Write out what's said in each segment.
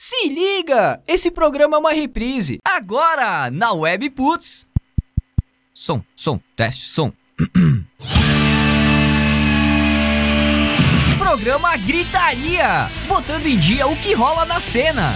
Se liga! Esse programa é uma reprise. Agora, na Web Putz. Som, som, teste, som. programa Gritaria, botando em dia o que rola na cena.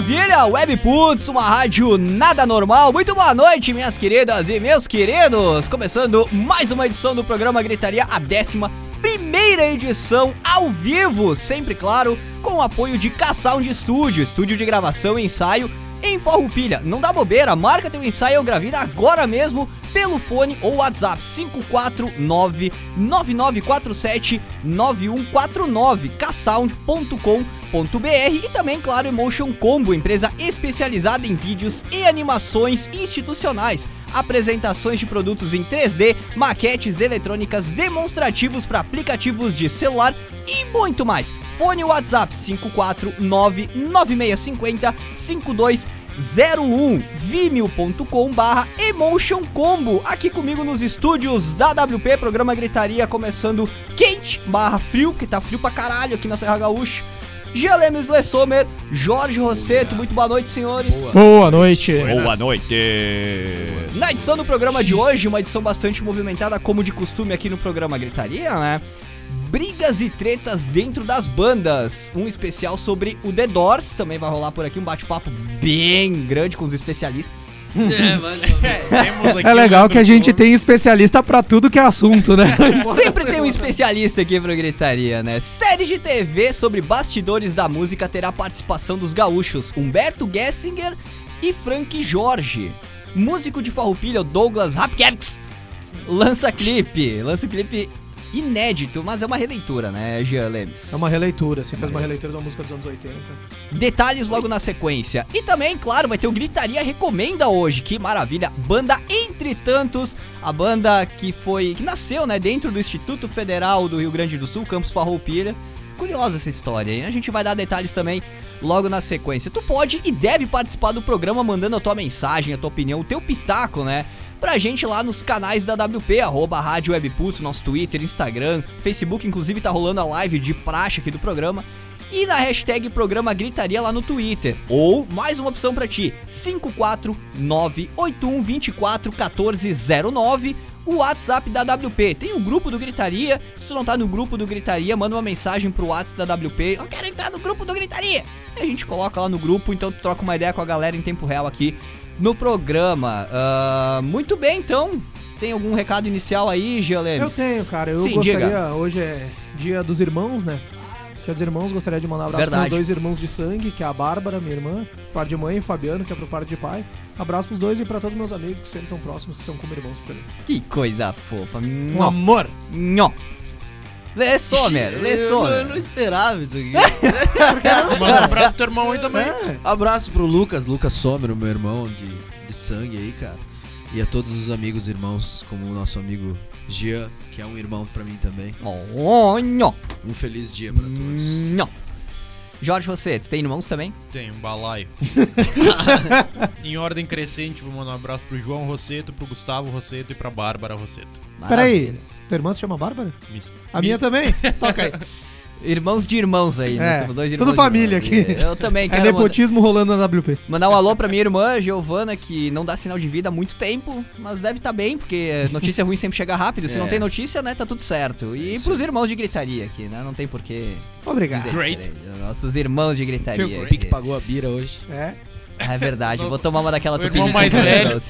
Maravilha, Webputs, uma rádio nada normal. Muito boa noite, minhas queridas e meus queridos. Começando mais uma edição do programa Gritaria, a décima primeira edição ao vivo, sempre claro, com o apoio de K-Sound Studio, estúdio de gravação e ensaio em Farroupilha. Não dá bobeira, marca teu ensaio ou gravida agora mesmo pelo fone ou WhatsApp 549 9947 9149 ksound.com.br e também, claro, Emotion Combo, empresa especializada em vídeos e animações institucionais, apresentações de produtos em 3D, maquetes eletrônicas, demonstrativos para aplicativos de celular e muito mais. Fone WhatsApp 549 9650 5201 vimeo.com barra Emotion Combo aqui comigo nos estúdios da WP, programa Gritaria começando quente barra frio, que tá frio pra caralho aqui na Serra Gaúcha Gialemes Lessomer, Jorge Rosseto, muito boa noite, senhores. Boa noite. Boa noite. Na edição do programa de hoje, uma edição bastante movimentada, como de costume aqui no programa Gritaria, né? Brigas e tretas dentro das bandas. Um especial sobre o The Doors, também vai rolar por aqui um bate-papo bem grande com os especialistas. É, mas... é, é legal que a gente tem especialista para tudo que é assunto, né? Sempre tem um especialista aqui pro Gritaria, né? Série de TV sobre bastidores da música terá participação dos gaúchos Humberto Gessinger e Frank Jorge. Músico de Farroupilha, Douglas Rapkevix, lança clipe. Lança clipe inédito, mas é uma releitura, né, Jean Lemes? É uma releitura, você fez uma releitura de uma música dos anos 80. Detalhes logo na sequência. E também, claro, vai ter o Gritaria Recomenda hoje, que maravilha. Banda Entre Tantos, a banda que foi, que nasceu, né, dentro do Instituto Federal do Rio Grande do Sul, Campus Farroupilha. Curiosa essa história, hein? A gente vai dar detalhes também logo na sequência. Tu pode e deve participar do programa mandando a tua mensagem, a tua opinião, o teu pitaco, né? Pra gente lá nos canais da WP, arroba Rádio Webputs, nosso Twitter, Instagram, Facebook, inclusive tá rolando a live de praxe aqui do programa. E na hashtag Programa Gritaria lá no Twitter. Ou, mais uma opção para ti, 54981241409, o WhatsApp da WP. Tem o grupo do Gritaria. Se tu não tá no grupo do Gritaria, manda uma mensagem pro WhatsApp da WP. Eu quero entrar no grupo do Gritaria. E a gente coloca lá no grupo, então tu troca uma ideia com a galera em tempo real aqui no programa. Uh, muito bem, então. Tem algum recado inicial aí, Gialemes? Eu tenho, cara. Eu Sim, gostaria. Diga. Hoje é dia dos irmãos, né? Dia dos irmãos, gostaria de mandar um abraço para dois irmãos de sangue, que é a Bárbara, minha irmã, par de mãe, e o Fabiano, que é pro par de pai. Abraço pros dois e para todos meus amigos que sempre estão próximos, que são como irmãos pra mim. Que coisa fofa. Um amor. Nhó. Lê Sommer, lê Sommer. Eu, não esperava isso aqui. Manda um abraço pro teu irmão aí também. É. Abraço pro Lucas, Lucas Sommer, o meu irmão de, de sangue aí, cara. E a todos os amigos e irmãos, como o nosso amigo Jean, que é um irmão pra mim também. Oh, nhó. Um feliz dia pra todos. Nhó. Jorge, você, tu tem irmãos também? Tenho, um balaio. em ordem crescente, vou mandar um abraço pro João Rosseto, pro Gustavo Rosseto e pra Bárbara Rosseto. Peraí, tua irmã se chama Bárbara? A minha também? Toca aí. Irmãos de irmãos aí, né? é, dois irmãos Tudo família aqui. Eu também é quero. É nepotismo rolando na WP. Mandar um alô pra minha irmã, Giovana, que não dá sinal de vida há muito tempo, mas deve estar tá bem, porque notícia ruim sempre chega rápido. Se é. não tem notícia, né, tá tudo certo. E é pros irmãos de gritaria aqui, né? Não tem porquê. Obrigado. Dizer, Great. Nossos irmãos de gritaria. O Pique pagou a bira hoje. É. É verdade, Nossa, vou tomar uma daquela tupinha. mais velho.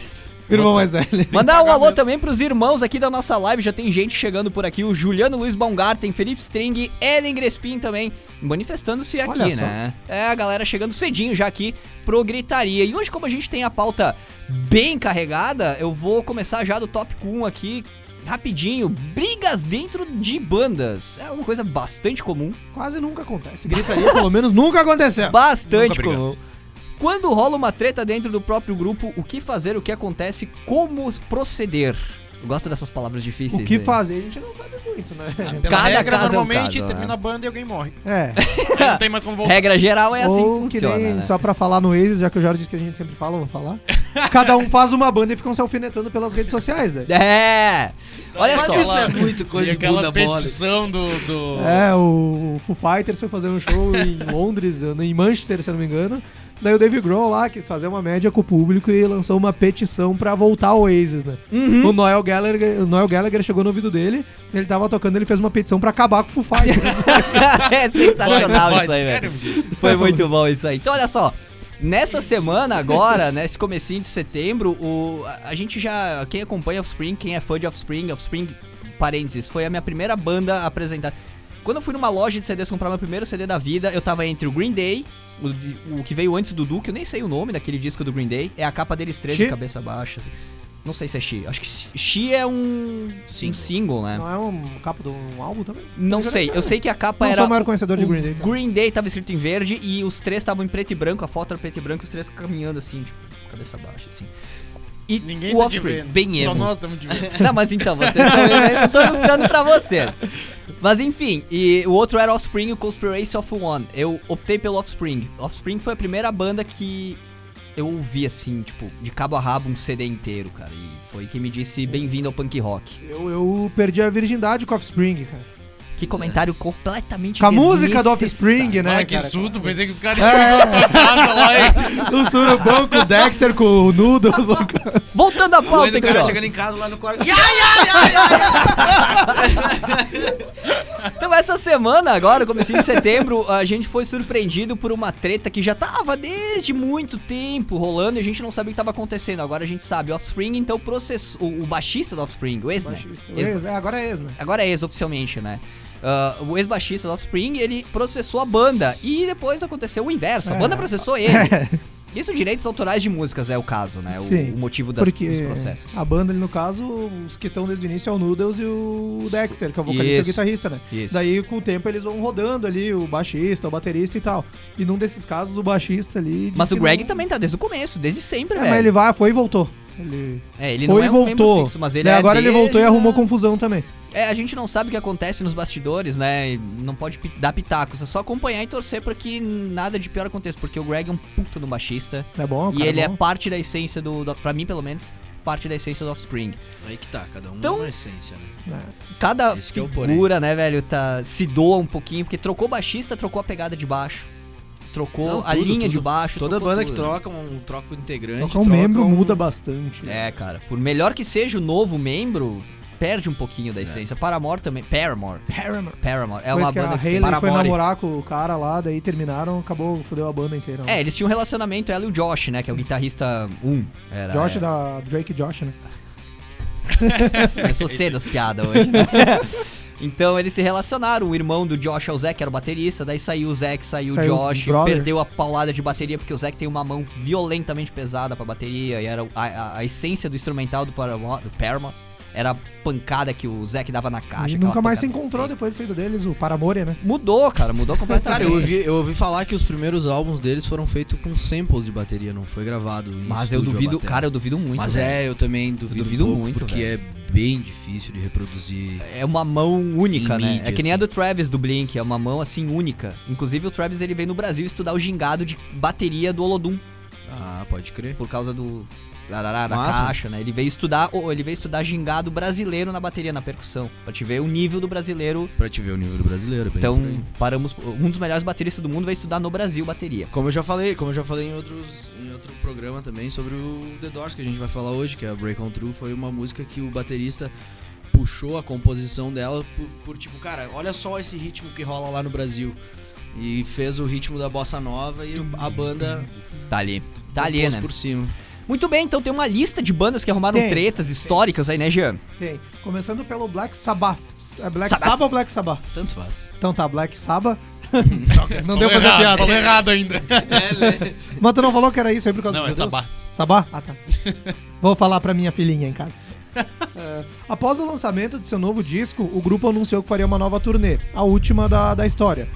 Irmão mais velho. Mandar um alô também pros irmãos aqui da nossa live. Já tem gente chegando por aqui. O Juliano Luiz Baumgarten, Felipe String, Ellen Grespin também manifestando-se aqui, né? É, a galera chegando cedinho já aqui pro Gritaria. E hoje, como a gente tem a pauta bem carregada, eu vou começar já do tópico 1 aqui, rapidinho, brigas dentro de bandas. É uma coisa bastante comum. Quase nunca acontece. Gritaria, pelo menos, nunca aconteceu. Bastante nunca comum. Quando rola uma treta dentro do próprio grupo, o que fazer, o que acontece, como proceder? gosto dessas palavras difíceis. O que fazer a gente não sabe muito, né? Ah, Cada regra, caso é um normalmente caso, termina né? a banda e alguém morre. É. Não tem mais como voltar. Regra geral é assim Ou que que funciona. nem, né? só pra falar no Waze, já que o Jorge disse que a gente sempre fala, eu vou falar. Cada um faz uma banda e ficam se alfinetando pelas redes sociais, né? É! Olha Mas só. Isso é muito coisa e de aquela bunda petição do... do... É, o Foo Fighters foi fazer um show em Londres, em Manchester, se eu não me engano. Daí o Dave Grohl lá quis fazer uma média com o público e lançou uma petição pra voltar ao Oasis, né? Uhum. O, Noel Gallagher, o Noel Gallagher chegou no ouvido dele, ele tava tocando, ele fez uma petição pra acabar com o Foo Fighters. é sensacional isso aí, velho. Foi muito bom isso aí. Então, olha só. Nessa semana agora, nesse comecinho de setembro, o, a, a gente já. Quem acompanha Offspring, quem é fã de Offspring, Offspring, parênteses, foi a minha primeira banda a apresentar. Quando eu fui numa loja de CDs comprar meu primeiro CD da vida, eu tava entre o Green Day, o, o que veio antes do Duke, eu nem sei o nome daquele disco do Green Day, é a capa deles três de cabeça baixa. assim. Não sei se é She. Acho que She é um Single. um single né? Não é um capa de um álbum também? Não sei, eu sei que a capa Não era. sou o maior conhecedor de Green Day. cara. Green Day tava escrito em verde e os três estavam em preto e branco, a foto era preto e branco, os três caminhando assim, tipo, cabeça baixa, assim. E Ninguém o tá Offspring. bem Só emo. nós estamos vendo. Não, mas então, vocês estão vendo, eu tô mostrando pra vocês. Mas enfim, e o outro era Offspring e o Conspiracy of One. Eu optei pelo Offspring. Offspring foi a primeira banda que eu ouvi, assim, tipo, de cabo a rabo um CD inteiro, cara. E foi quem me disse bem-vindo ao punk rock. Eu, eu perdi a virgindade com Offspring, cara. Que comentário completamente Com a música do. Offspring, né, Ai, que cara? susto, pensei que os caras iam pra tua casa lá e... O surubão com o Dexter, com o Noodles. cara- Voltando à pauta, o cara chegando em casa lá no quarto. Ya, ya, ya. Então essa semana agora, comecinho de setembro, a gente foi surpreendido por uma treta que já tava desde muito tempo rolando e a gente não sabia o que tava acontecendo. Agora a gente sabe, Offspring então processou, o, o baixista do Offspring, o ex, né? Ex, é, agora é ex, né? agora é ex oficialmente, né? Ah, o ex-baixista do Offspring, ele processou a banda e depois aconteceu o inverso, a É. banda processou ele. Isso direitos autorais de músicas é o caso, né? O, Sim, o motivo das, dos processos. a banda ali, no caso, os que estão desde o início é o Noodles e o Dexter, que é o vocalista e o Isso. guitarrista, né? Isso. Daí, com o tempo, eles vão rodando ali, o baixista, o baterista e tal. E num desses casos, o baixista ali... Mas o Greg não- também tá desde o começo, desde sempre, É, velho. mas ele vai, foi e voltou. Ele É, ele foi não é e um voltou. fixo, mas ele Daí é agora ele desde voltou e a- arrumou confusão também. É, a gente não sabe o que acontece nos bastidores, né? Não pode pi- dar pitacos, é só acompanhar e torcer pra que nada de pior aconteça, porque o Greg é um puto no baixista É bom, e ele é bom. parte da essência do, do, pra mim pelo menos, parte da essência do Offspring. Aí que tá, cada um Então- é uma essência, né? É. Cada Esse é figura, né, velho, tá se doa um pouquinho, porque trocou baixista, trocou a pegada de baixo, trocou Não, a tudo, linha de tudo. baixo, Toda banda que tudo. troca um troca um integrante. Trocar um troca membro um- muda bastante. É, cara, por melhor que seja o novo membro, perde um pouquinho da essência. Paramore também, Paramore, Paramore. Paramore, é uma que a banda que tem... Foi namorar com o cara lá, daí terminaram, acabou, fudeu a banda inteira. né? É, eles tinham um relacionamento, ela e o Josh, né? Que é o guitarrista 1. Era, Josh é, da Drake e Josh, né? Começou cedo as piadas hoje. então eles se relacionaram. O irmão do Josh é o que era o baterista. Daí saiu o Zac, saiu, Saiu o os Josh. Perdeu a paulada de bateria, porque o Zac tem uma mão violentamente pesada pra bateria. E era a, a- a essência do instrumental do Paramore, do era a pancada que o Zac dava na caixa. e nunca mais se encontrou seca. depois da saída deles, o Paramore, né? Mudou, cara, mudou Cara, completamente. eu ouvi, eu ouvi falar que os primeiros álbuns deles foram feitos com samples de bateria, não foi gravado em Mas eu a duvido, cara, eu duvido muito. Mas velho. é, eu também duvido, duvido um pouco, muito, porque velho. é bem difícil de reproduzir. É uma mão única, né? mídia, é que nem a assim. do Travis do Blink, é uma mão assim única. Inclusive o Travis ele veio no Brasil estudar o gingado de bateria do Olodum Ah, pode crer. por causa do da, da Massa. caixa, né? Ele veio estudar, ou ele veio estudar gingado brasileiro na bateria, na percussão, Pra te ver o nível do brasileiro. Pra te ver o nível do brasileiro, bem Então, aí. paramos, um dos melhores bateristas do mundo veio estudar no Brasil bateria. Como eu já falei, como eu já falei em outros em outro programa também sobre o The Doors que a gente vai falar hoje, que é a Break On Through, foi uma música que o baterista puxou a composição dela por, por, tipo, cara, olha só esse ritmo que rola lá no Brasil. E fez o ritmo da bossa nova e a banda Tá ali. Tá ali, né? por cima. Muito bem, então tem uma lista de bandas que arrumaram Tem. tretas históricas aí, né, Jean? Tem. Começando pelo Black Sabbath. É Black Sabbath. Sabbath ou Black Sabbath? Tanto faz. Então tá, Black Sabbath. não Falou deu pra fazer piada. Falou errado ainda. Mas tu não falou que era isso aí por causa Não, dos é judeus? Sabá. Sabá? Ah, tá. Vou falar pra minha filhinha em casa. É, após o lançamento de seu novo disco, o grupo anunciou que faria uma nova turnê, a última da, da história.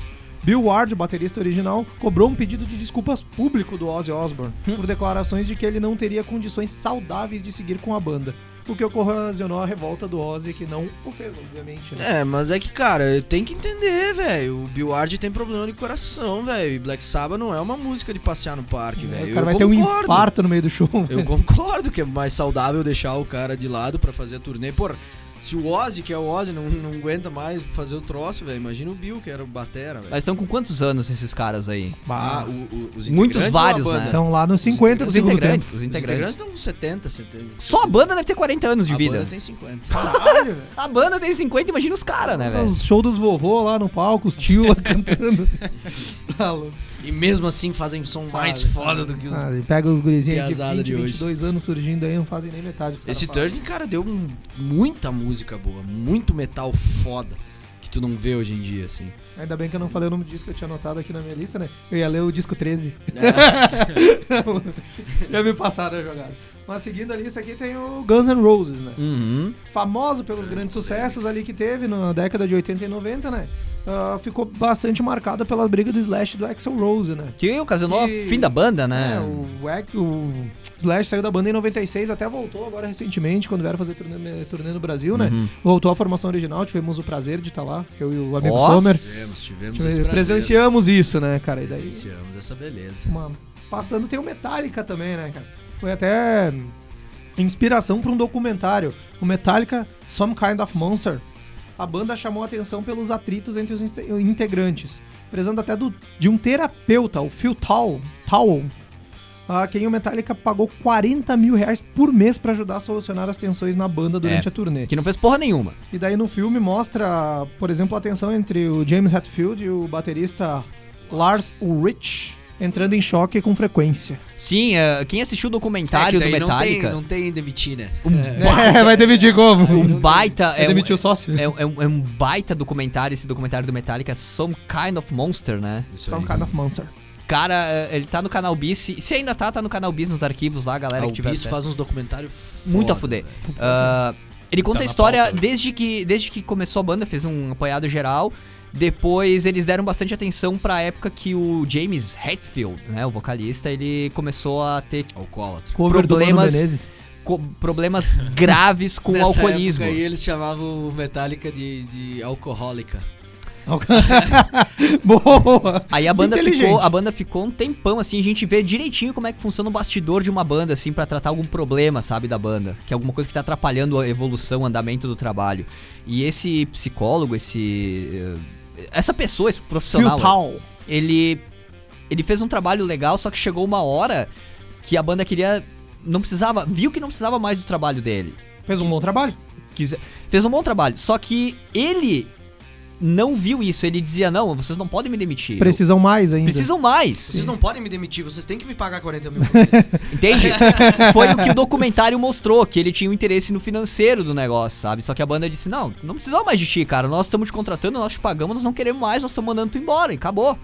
Bill Ward, o baterista original, cobrou um pedido de desculpas público do Ozzy Osbourne por declarações de que ele não teria condições saudáveis de seguir com a banda. o que ocasionou a revolta do Ozzy, que não o fez, obviamente. Né? É, mas é que, cara, tem que entender, velho. O Bill Ward tem problema de coração, velho. E Black Sabbath não é uma música de passear no parque, é, velho. O cara eu vai concordo. ter um infarto no meio do show. Eu véio. concordo que é mais saudável deixar o cara de lado para fazer a turnê. Porra, se o Ozzy, que é o Ozzy, não, não aguenta mais fazer o troço, velho, imagina o Bill, que era o Batera, velho. Mas estão com quantos anos esses caras aí? Ah, o, o, os Muitos vários, né? Estão lá nos 50 os integrantes. Os integrantes estão com 70, 70. Só a banda deve ter 40 anos de a vida. A banda tem 50. Caralho, velho. A banda tem 50, imagina os caras, né, velho? Os shows dos vovô lá no palco, os tio lá cantando. tá louco. E mesmo assim fazem som mais foda do que os. Ah, pega os gurizinhos de 20, de 22 anos surgindo aí, não fazem nem metade. Esse Turning, cara, deu um, muita música boa, muito metal foda que tu não vê hoje em dia, assim. Ainda bem que eu não falei o nome do disco que eu tinha anotado aqui na minha lista, né? Eu ia ler o disco 13. É. ia me passar a jogada. Mas seguindo ali, isso aqui tem o Guns N' Roses, né? Uhum. Famoso pelos grandes sucessos ali que teve na década de 80 e 90, né? Uh, ficou bastante marcada pela briga do Slash do Axel Rose, né? Que ocasionou o fim da banda, né? É, o, o, Slash saiu da banda em 96, até voltou agora recentemente, quando vieram fazer turnê, turnê no Brasil, né? Uhum. Voltou à formação original, tivemos o prazer de estar lá, eu e o amigo oh. Sommer. Tivemos, tivemos, tivemos Presenciamos isso, né, cara? E daí, Presenciamos essa beleza. Uma, passando tem o Metallica também, né, cara? Foi até inspiração para um documentário, o Metallica Some Kind of Monster. A banda chamou a atenção pelos atritos entre os integrantes, precisando até do, de um terapeuta, o Phil Towell, Towell a quem o Metallica pagou 40 mil reais por mês para ajudar a solucionar as tensões na banda durante é, a turnê. Que não fez porra nenhuma. E daí no filme mostra, por exemplo, a tensão entre o James Hetfield e o baterista Lars Ulrich entrando em choque com frequência. Sim, uh, quem assistiu o documentário é do Metallica. Não tem, não tem demitir, né? Um é. Baita, é, vai demitir como? Um baita. é demitir um, o sócio. É, é, um, é, um, baita documentário, esse documentário do Metallica, Some Kind of Monster, né? Some. Kind of Monster. Cara, eh, ele tá no canal Bis. Se ainda tá, tá no canal Bis nos arquivos lá, galera ah, que tiver. O Bis faz uns documentários Muito a fuder. Uh, ele conta tá a história pauta, desde que, desde que começou a banda, fez um apanhado geral. Depois eles deram bastante atenção pra época que o James Hetfield, né, o vocalista, ele começou a ter Alcoólatra. problemas problemas graves com o alcoolismo. Época aí eles chamavam o Metallica de, de alcoólica. Boa! Aí a banda ficou, a banda ficou um tempão assim, a gente vê direitinho como é que funciona o bastidor de uma banda assim para tratar algum problema, sabe, da banda, que é alguma coisa que tá atrapalhando a evolução, o andamento do trabalho. E esse psicólogo, esse eh, essa pessoa, esse profissional, ele ele fez um trabalho legal, só que chegou uma hora que a banda queria não precisava, viu que não precisava mais do trabalho dele. Fez um bom trabalho? Quis, fez um bom trabalho, só que ele não viu isso. Ele dizia: Não, vocês não podem me demitir. Precisam mais ainda. Precisam mais. Vocês não podem me demitir, vocês têm que me pagar 40 mil por mês. Entende? Foi o que o documentário mostrou, que ele tinha um interesse no financeiro do negócio, sabe? Só que a banda disse: Não, não precisamos mais de ti, cara. Nós estamos te contratando, nós te pagamos, nós não queremos mais, nós estamos mandando tu embora e acabou.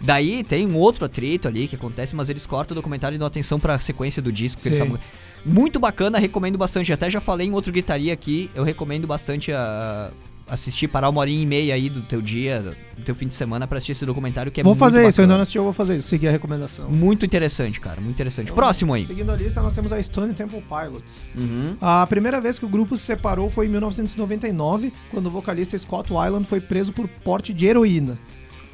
Daí tem um outro atrito ali que acontece, mas eles cortam o documentário e dão atenção pra sequência do disco. Que eles falam... Muito bacana, recomendo bastante. Até já falei em outro gritaria aqui, eu recomendo bastante a, assistir, parar uma horinha e meia aí do teu dia, do teu fim de semana para assistir esse documentário que é vou muito fazer bacana. isso, eu ainda não assisti, eu vou fazer isso, seguir a recomendação. Muito interessante, cara, muito interessante. Então, Próximo aí. Seguindo a lista, nós temos a Stone Temple Pilots. Uhum. A primeira vez que o grupo se separou foi em 1999, quando o vocalista Scott Weiland foi preso por porte de heroína.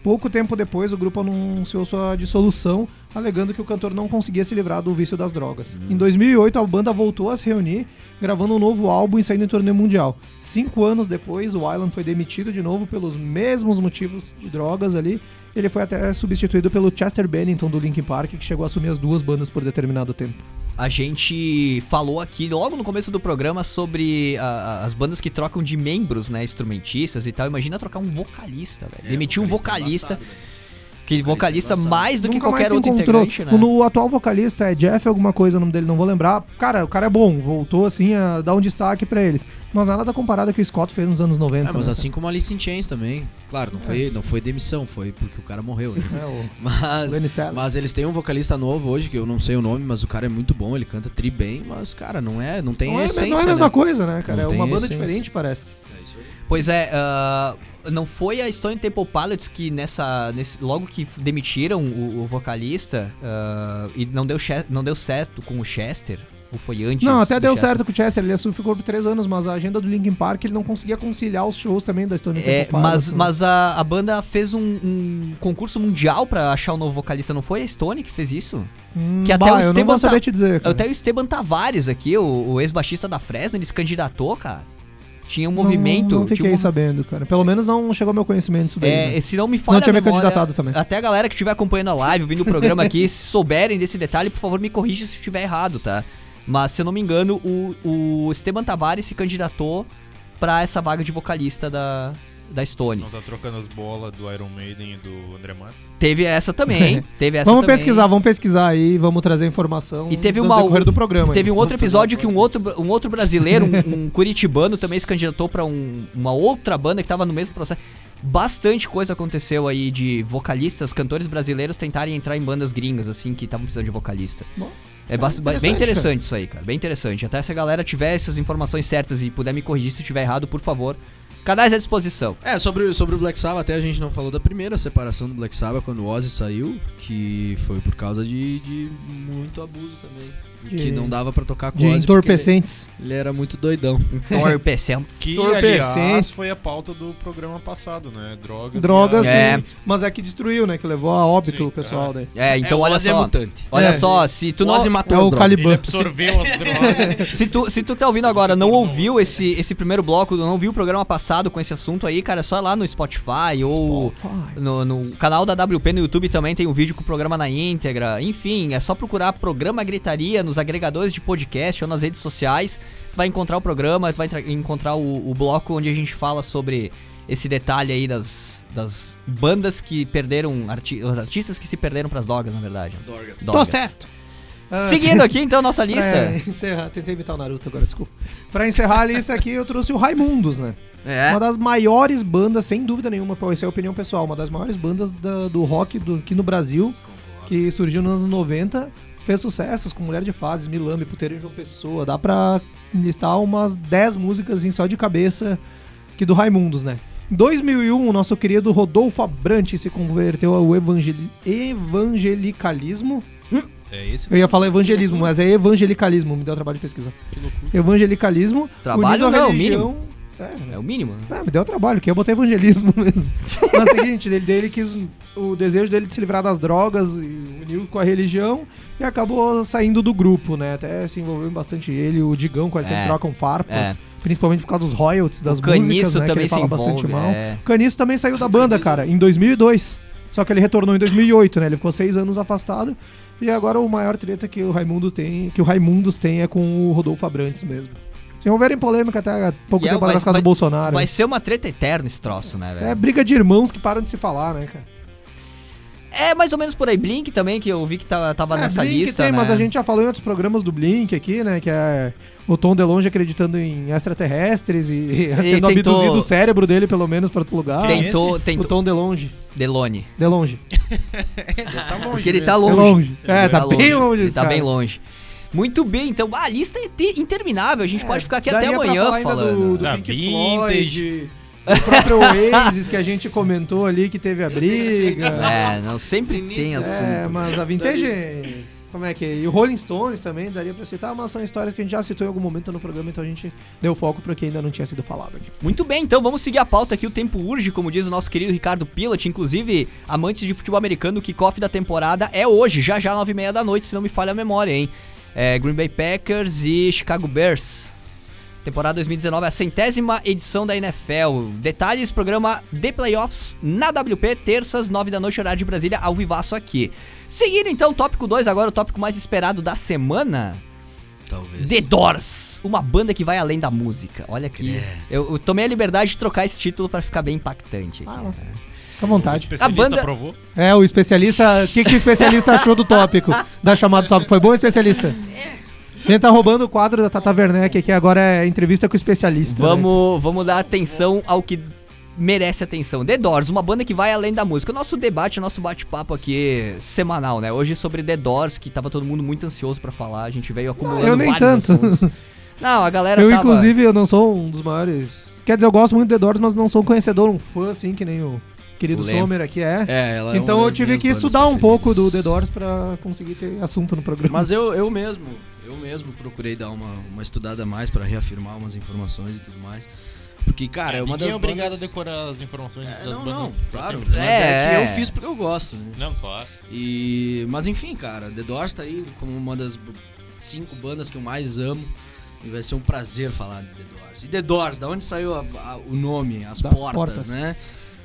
Pouco tempo depois, o grupo anunciou sua dissolução, alegando que o cantor não conseguia se livrar do vício das drogas. Uhum. Em 2008, a banda voltou a se reunir, gravando um novo álbum e saindo em turnê mundial. Cinco anos depois, o Island foi demitido de novo pelos mesmos motivos de drogas ali. Ele foi até substituído pelo Chester Bennington do Linkin Park, que chegou a assumir as duas bandas por determinado tempo. A gente falou aqui logo no começo do programa sobre a, as bandas que trocam de membros, né? Instrumentistas e tal. Imagina trocar um vocalista, velho. É, Demitir um vocalista. Que vocalista, mais do Nunca que qualquer outro encontrou. integrante, né? No atual vocalista é Jeff alguma coisa, o nome dele não vou lembrar. Cara, o cara é bom, voltou assim a dar um destaque para eles. Mas nada comparado com o Scott fez nos anos 90. É, mas né? assim como a Alice in Chains também. Claro, não, é. foi, não foi demissão, foi porque o cara morreu, né? É, o mas, mas eles têm um vocalista novo hoje, que eu não sei o nome, mas o cara é muito bom, ele canta tri bem, mas, cara, não é, não tem não essência, é, Não é a mesma né? coisa, né, cara? Não é uma banda essência. diferente, parece. É isso aí. Pois é, uh, não foi a Stone Temple Pilots que nessa, nesse, logo que demitiram o, o vocalista uh, e não deu, não deu certo com o Chester, Ou foi antes? Não, até deu Chester? certo com o Chester. Ele ficou por três anos, mas a agenda do Linkin Park ele não conseguia conciliar os shows também da Stone é, Temple Mas, assim. mas a, a banda fez um, um, concurso mundial pra achar o um novo vocalista, não foi a Stone que fez isso? Hum, que até bah, o Esteban. Eu não vou saber te dizer. Cara. Até o Esteban Tavares aqui, o, o ex-baixista da Fresno, ele se candidatou, cara. Tinha um movimento. Não, não fiquei um... sabendo, cara. Pelo menos não chegou ao meu conhecimento isso daí. É, né? se não me falha. Não tinha me candidatado também. Até a galera que estiver acompanhando a live, ouvindo o programa aqui, se souberem desse detalhe, por favor, me corrija se estiver errado, tá? Mas, se eu não me engano, o, o Esteban Tavares se candidatou para essa vaga de vocalista da, da Stone. Não tá trocando as bolas do Iron Maiden e do André Matos? Teve essa também, teve essa Vamos também. pesquisar, vamos pesquisar aí, vamos trazer informação e teve uma, decorrer do programa. Teve aí. um outro episódio que um outro, um outro brasileiro, um, um curitibano também se candidatou para um, uma outra banda que tava no mesmo processo. Bastante coisa aconteceu aí de vocalistas, cantores brasileiros tentarem entrar em bandas gringas, assim, que estavam precisando de vocalista. Bom. É, é interessante, bem interessante cara. isso aí, cara. Bem interessante. Até se a galera tiver essas informações certas e puder me corrigir se eu estiver errado, por favor, Canais à disposição. É, sobre, sobre o Black Sabbath, até a gente não falou da primeira separação do Black Sabbath quando o Ozzy saiu, que foi por causa de, de muito abuso também. Que não dava pra tocar com de entorpecentes. Ele, ele, era muito doidão. Entorpecentes. que, aliás, foi a pauta do programa passado, né? Drogas. Drogas, é. mas é que destruiu, né? Que levou a óbito Sim, o pessoal é. daí. É, então é, olha só. É mutante. Olha é. só, se tu não... Ozzy matou é o Caliban. Ele absorveu as drogas. se, tu, se tu tá ouvindo agora, não ouviu esse, esse primeiro bloco, não ouviu o programa passado com esse assunto aí, cara, é só ir lá no Spotify ou Spotify. No, no canal da WP no YouTube também tem um vídeo com o programa na íntegra. Enfim, é só procurar Programa Gritaria nos agregadores de podcast ou nas redes sociais. Tu vai encontrar o programa, tu vai encontrar o, o bloco onde a gente fala sobre esse detalhe aí das, das bandas que perderam, arti os artistas que se perderam pras drogas, na verdade. Dorgas. Tô certo. Ah, Seguindo aqui, então, nossa lista. Encerrar, tentei imitar o Naruto agora, desculpa. Pra encerrar a lista aqui, eu trouxe o Raimundos, né? É. Uma das maiores bandas, sem dúvida nenhuma, essa é a opinião pessoal, uma das maiores bandas da, do rock do, aqui no Brasil, que surgiu nos anos 90 fez sucessos com Mulher de Fases, Milambe, Puteiro em João Pessoa. Dá pra listar umas 10 músicas assim, só de cabeça aqui do Raimundos, né? Em 2001, o nosso querido Rodolfo Abrantes se converteu ao evangel... evangelicalismo. É isso? Eu ia falar evangelismo, mas é evangelicalismo. Me deu trabalho de. Que loucura. Evangelicalismo. Trabalho não, religião... mínimo. É, é, o mínimo. Né? Ah, me deu trabalho, que eu botei evangelismo mesmo. Mas é o seguinte, ele, dele quis. O desejo dele de se livrar das drogas e uniu com a religião e acabou saindo do grupo, né? Até se envolveu bastante ele, o Digão, quase é, trocam farpas. É. Principalmente por causa dos royalties das o músicas, Caniço né? Também que ele fala bastante mal. É. O Caniço também saiu da banda, cara, em 2002. Só que ele retornou em 2008, né? Ele ficou seis anos afastado. E agora o maior treta que o Raimundo tem, que o Raimundos tem é com o Rodolfo Abrantes mesmo. Se houverem polêmica até pouco e é, tempo atrás por causa do Bolsonaro. Vai ser uma treta eterna esse troço, né, velho? É briga de irmãos que param de se falar, né, cara? É mais ou menos por aí. Blink também, que eu vi que tava, tava é, nessa Blink lista. Tem, né? mas a gente já falou em outros programas do Blink aqui, né? Que é o Tom DeLonge acreditando em extraterrestres e, e sendo tentou... abduzido o cérebro dele, pelo menos, pra outro lugar. Tentou, tentou. O Tom DeLonge. Delone. DeLonge. tá longe. Porque ele tá longe. É, longe. é tá, tá bem longe. Ele tá bem longe. Muito bem, então a lista é interminável. A gente é, pode ficar aqui até amanhã falando. Do, do da Pink Floyd, o próprio Oasis que a gente comentou ali que teve a briga. É, não, sempre tem assunto. É, mas a Vintage. Como é que é? E o Rolling Stones também daria pra citar, mas são histórias que a gente já citou em algum momento no programa, então a gente deu foco para que ainda não tinha sido falado aqui. Muito bem, então vamos seguir a pauta aqui. O tempo urge, como diz o nosso querido Ricardo Pilat, inclusive amantes de futebol americano, o kickoff da temporada é hoje, já já, nove e meia da noite, se não me falha a memória, hein? É, Green Bay Packers e Chicago Bears. Temporada 2019, a centésima edição da NFL. Detalhes, programa The Playoffs na WP, terças, 9 da noite, horário de Brasília, ao vivaço aqui. Seguindo então, tópico 2, agora o tópico mais esperado da semana. Talvez. The Doors, uma banda que vai além da música. Olha aqui, é. eu, eu, tomei a liberdade de trocar esse título para ficar bem impactante aqui. Ah, né? Fica à vontade. O especialista a banda... aprovou? É, o especialista. O que, que o especialista achou do tópico? Da chamada tópico? Foi bom, especialista? A gente tá roubando o quadro da Tata Werneck aqui, agora é entrevista com o especialista. Vamos, né? vamos dar atenção ao que merece atenção. The Doors, uma banda que vai além da música. O nosso debate, o nosso bate-papo aqui semanal, né? Hoje sobre The Doors, que tava todo mundo muito ansioso para falar. A gente veio acumulando eu nem vários tanto. assuntos. Não, a galera Eu, tava... inclusive, eu não sou um dos maiores... Quer dizer, eu gosto muito de The Doors, mas não sou um conhecedor, um fã, assim, que nem o querido Sommer aqui é. É, ela é Então eu tive que estudar um pouco do The Doors pra conseguir ter assunto no programa. Mas eu, eu mesmo, Eu mesmo procurei dar uma, uma estudada mais para reafirmar umas informações e tudo mais. Porque, cara, é, é uma das. é obrigado bandas... a decorar as informações é, das não, bandas. Não, claro. Mas é. é. que eu fiz porque eu gosto, né? Não, claro. E... Mas enfim, cara, The Doors tá aí como uma das cinco bandas que eu mais amo. E vai ser um prazer falar de The Doors. E The Doors, da onde saiu a, a, o nome? As portas, portas, né?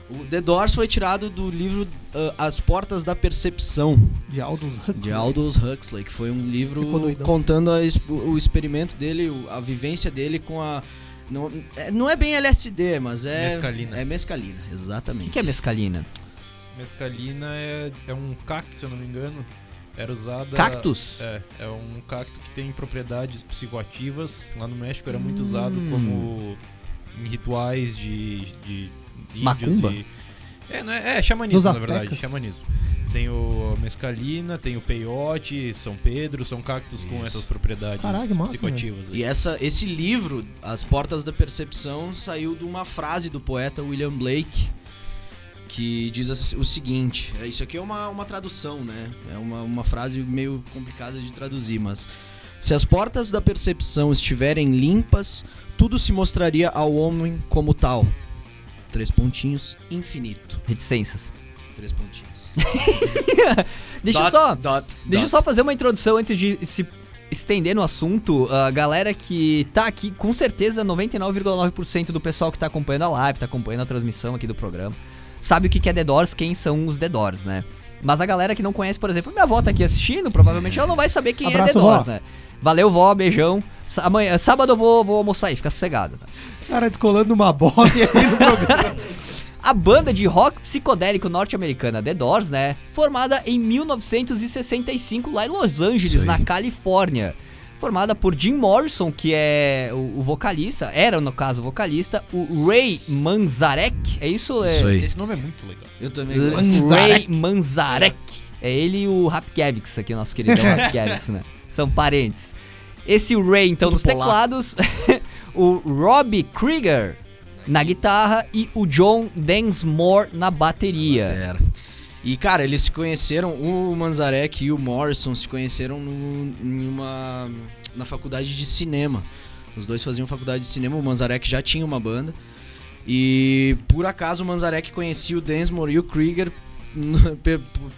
O The Doors foi tirado do livro uh, As Portas da Percepção. De Aldous Huxley. De Aldous Huxley, que foi um livro contando a, o experimento dele, a vivência dele com a... Não é, não é bem LSD, mas é... Mescalina. É mescalina, exatamente. O que, que é mescalina? Mescalina é, é um cacto, se eu não me engano. Era usada... Cactus? É, é um cacto que tem propriedades psicoativas. Lá no México era muito hum. usado como em rituais de, de Macumba? E... É, não é, é xamanismo, na verdade, xamanismo. Tem o mescalina, tem o peiote, São Pedro, são cactos Isso. com essas propriedades Caraca, massa, psicoativas. E essa, esse livro, As Portas da Percepção, saiu de uma frase do poeta William Blake, que diz o seguinte: é, isso aqui é uma, uma tradução, né? É uma, uma frase meio complicada de traduzir, mas. Se as portas da percepção estiverem limpas, tudo se mostraria ao homem como tal Três pontinhos, infinito. Reticências. Três pontinhos. deixa dot, só, dot, deixa dot. só fazer uma introdução antes de se estender no assunto. A galera que tá aqui, com certeza 99,9% do pessoal que tá acompanhando a live, tá acompanhando a transmissão aqui do programa, sabe o que é The Doors, quem são os The Doors, né? Mas a galera que não conhece, por exemplo, minha avó tá aqui assistindo, provavelmente ela não vai saber quem Abraço, é The Doors, vó. né? Valeu, vó, beijão. Amanhã, sábado eu vou, vou almoçar aí, fica sossegado. Tá? Cara, descolando uma bola aí no programa. A banda de rock psicodélico norte-americana The Doors, né? Formada em 1965 lá em Los Angeles, na Califórnia. Formada por Jim Morrison, que é o, o, vocalista, era no caso o vocalista, o Ray Manzarek, é isso? É, isso aí. Esse nome é muito legal. Eu também gosto. Ray Manzarek. É ele e o Rapkevix aqui, nosso querido Rapkevix, né? São parentes. Esse Ray, então, Tudo nos teclados, o Robbie Krieger na guitarra e o John Densmore na bateria. E, cara, eles se conheceram, o Manzarek e o Morrison se conheceram no, em uma, na faculdade de cinema. Os dois faziam faculdade de cinema, o Manzarek já tinha uma banda. E por acaso o Manzarek conhecia o Densmore e o Krieger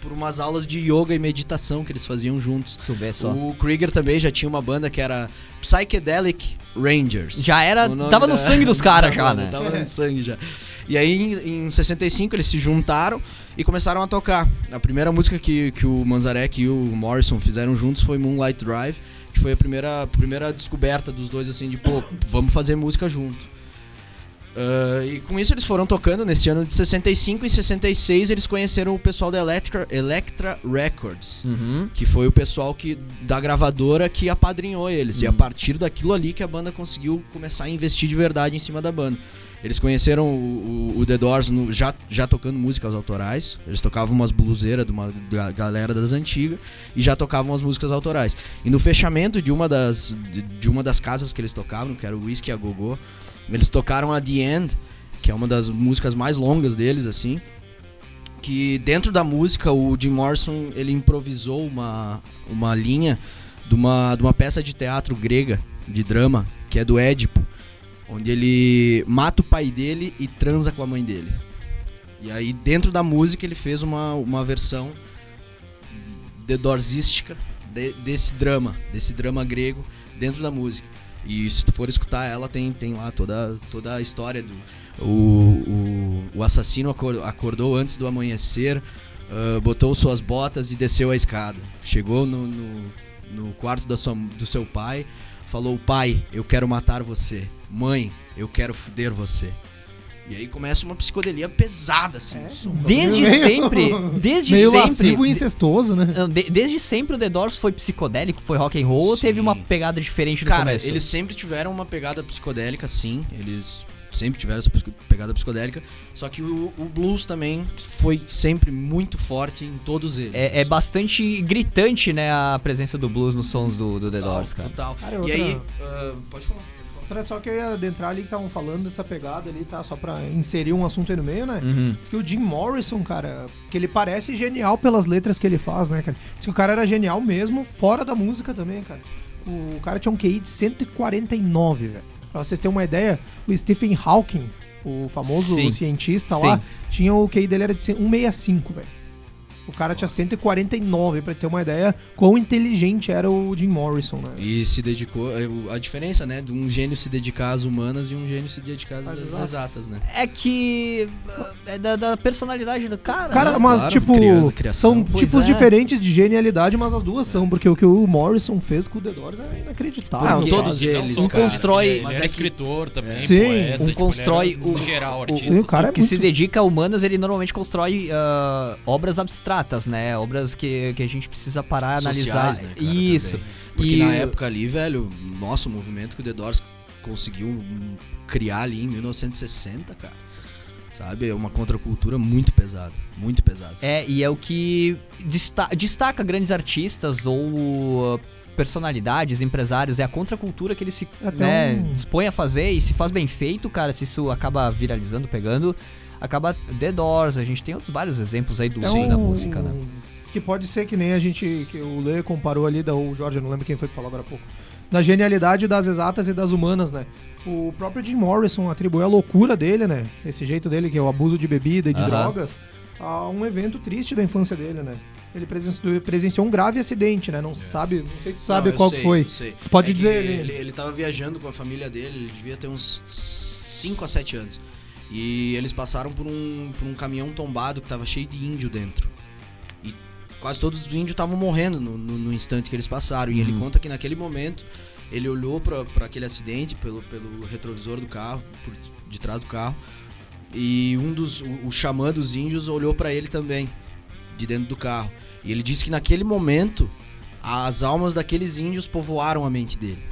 por umas aulas de yoga e meditação que eles faziam juntos. Tu vê só. O Krieger também já tinha uma banda que era Psychedelic Rangers. Já era. Tava da... no sangue dos caras já, né? Tava no sangue já. E aí em, em 65 eles se juntaram e começaram a tocar. A primeira música que, que o Manzarek e o Morrison fizeram juntos foi Moonlight Drive, que foi a primeira, primeira descoberta dos dois, assim, de pô, vamos fazer música junto. Uh, e com isso eles foram tocando nesse ano de 65 e 66 eles conheceram o pessoal da Electra, Electra Records, uhum. que foi o pessoal que da gravadora que apadrinhou eles. Uhum. E a uhum. partir daquilo ali que a banda conseguiu começar a investir de verdade em cima da banda. Eles conheceram o, o, o The Doors no, já, já tocando músicas autorais. Eles tocavam umas bluseiras de uma da galera das antigas e já tocavam as músicas autorais. E no fechamento de uma das, de, de uma das casas que eles tocavam, que era o Whisky a Gogô, eles tocaram a The End, que é uma das músicas mais longas deles, assim. Que dentro da música o Jim Morrison ele improvisou uma, uma linha de uma, de uma peça de teatro grega, de drama, que é do Édipo, onde ele mata o pai dele e transa com a mãe dele. E aí dentro da música ele fez uma, uma versão dedorsística de, desse drama, desse drama grego dentro da música. E se tu for escutar ela, tem, tem lá toda, toda a história do. O, o, o assassino acordou antes do amanhecer, uh, botou suas botas e desceu a escada. Chegou no, no, no quarto da sua, do seu pai, falou: Pai, eu quero matar você. Mãe, eu quero foder você. E aí começa uma psicodelia pesada, assim. É, desde meio, sempre, desde meio sempre. e incestuoso, né? De, desde sempre o The Doors foi psicodélico, foi rock and roll, sim. ou teve uma pegada diferente no Cara, começo? eles sempre tiveram uma pegada psicodélica, sim. Eles sempre tiveram essa pegada psicodélica. Só que o, o, blues também foi sempre muito forte em todos eles. É, é, bastante gritante, né, a presença do blues nos sons do, do The Doors, cara. Total. Cara, outra... E aí, uh, pode falar. Era só que eu ia adentrar ali que estavam falando dessa pegada ali, tá? Só pra inserir um assunto aí no meio, né? Uhum. Diz que o Jim Morrison, cara, que ele parece genial pelas letras que ele faz, né, cara? Diz que o cara era genial mesmo, fora da música também, cara. O cara tinha um QI de 149, velho. Pra vocês terem uma ideia, o Stephen Hawking, o famoso Sim. cientista Sim. lá, tinha o QI dele era de 165, velho. O cara tinha 149, pra ter uma ideia quão inteligente era o Jim Morrison, né? E se dedicou. É, a diferença, né? De um gênio se dedicar às humanas e um gênio se dedicar às, às exatas. exatas, né? É que. É da, da personalidade do cara. Cara, né? mas claro, tipo. São pois tipos é. diferentes de genialidade, mas as duas são, porque o que o Morrison fez com o The Doors é inacreditável. Não, todos eles. Um cara, constrói. Ele é, é escritor também, Sim, poeta, um tipo, constrói. O, geral, artista. O, o cara é que muito... se dedica a humanas, ele normalmente constrói uh, obras abstratas, né? Obras que, que a gente precisa parar e analisar. Né, cara, Isso. Também. Porque e... na época ali, velho, nosso movimento que o The Doors conseguiu criar ali em 1960, cara. Sabe? É uma contracultura muito pesada. Muito pesada. É, e é o que destaca, destaca grandes artistas ou uh, personalidades, empresários, é a contracultura que eles se né, um... dispõem a fazer e se faz bem feito, cara, se isso acaba viralizando, pegando, acaba The Doors, a gente tem outros vários exemplos aí do é um... da música, né? Que pode ser que nem a gente. que o Lê comparou ali, da, o Jorge, eu não lembro quem foi que falou agora há pouco. Da genialidade das exatas e das humanas, né? O próprio Jim Morrison atribuiu a loucura dele, né? Esse jeito dele, que é o abuso de bebida e de uh -huh. drogas, a um evento triste da infância dele, né? Ele presenciou, presenciou um grave acidente, né? Não é. sabe, não sei se tu sabe não, qual sei, foi. Pode é dizer. Ele, ele tava viajando com a família dele, ele devia ter uns 5 a 7 anos. E eles passaram por um, por um caminhão tombado que tava cheio de índio dentro quase todos os índios estavam morrendo no, no, no, instante que eles passaram. E uhum. ele conta que naquele momento ele olhou para aquele acidente pelo, pelo retrovisor do carro, por de trás do carro, e um dos o, o xamã dos índios olhou para ele também de dentro do carro. E ele disse que naquele momento as almas daqueles índios povoaram a mente dele.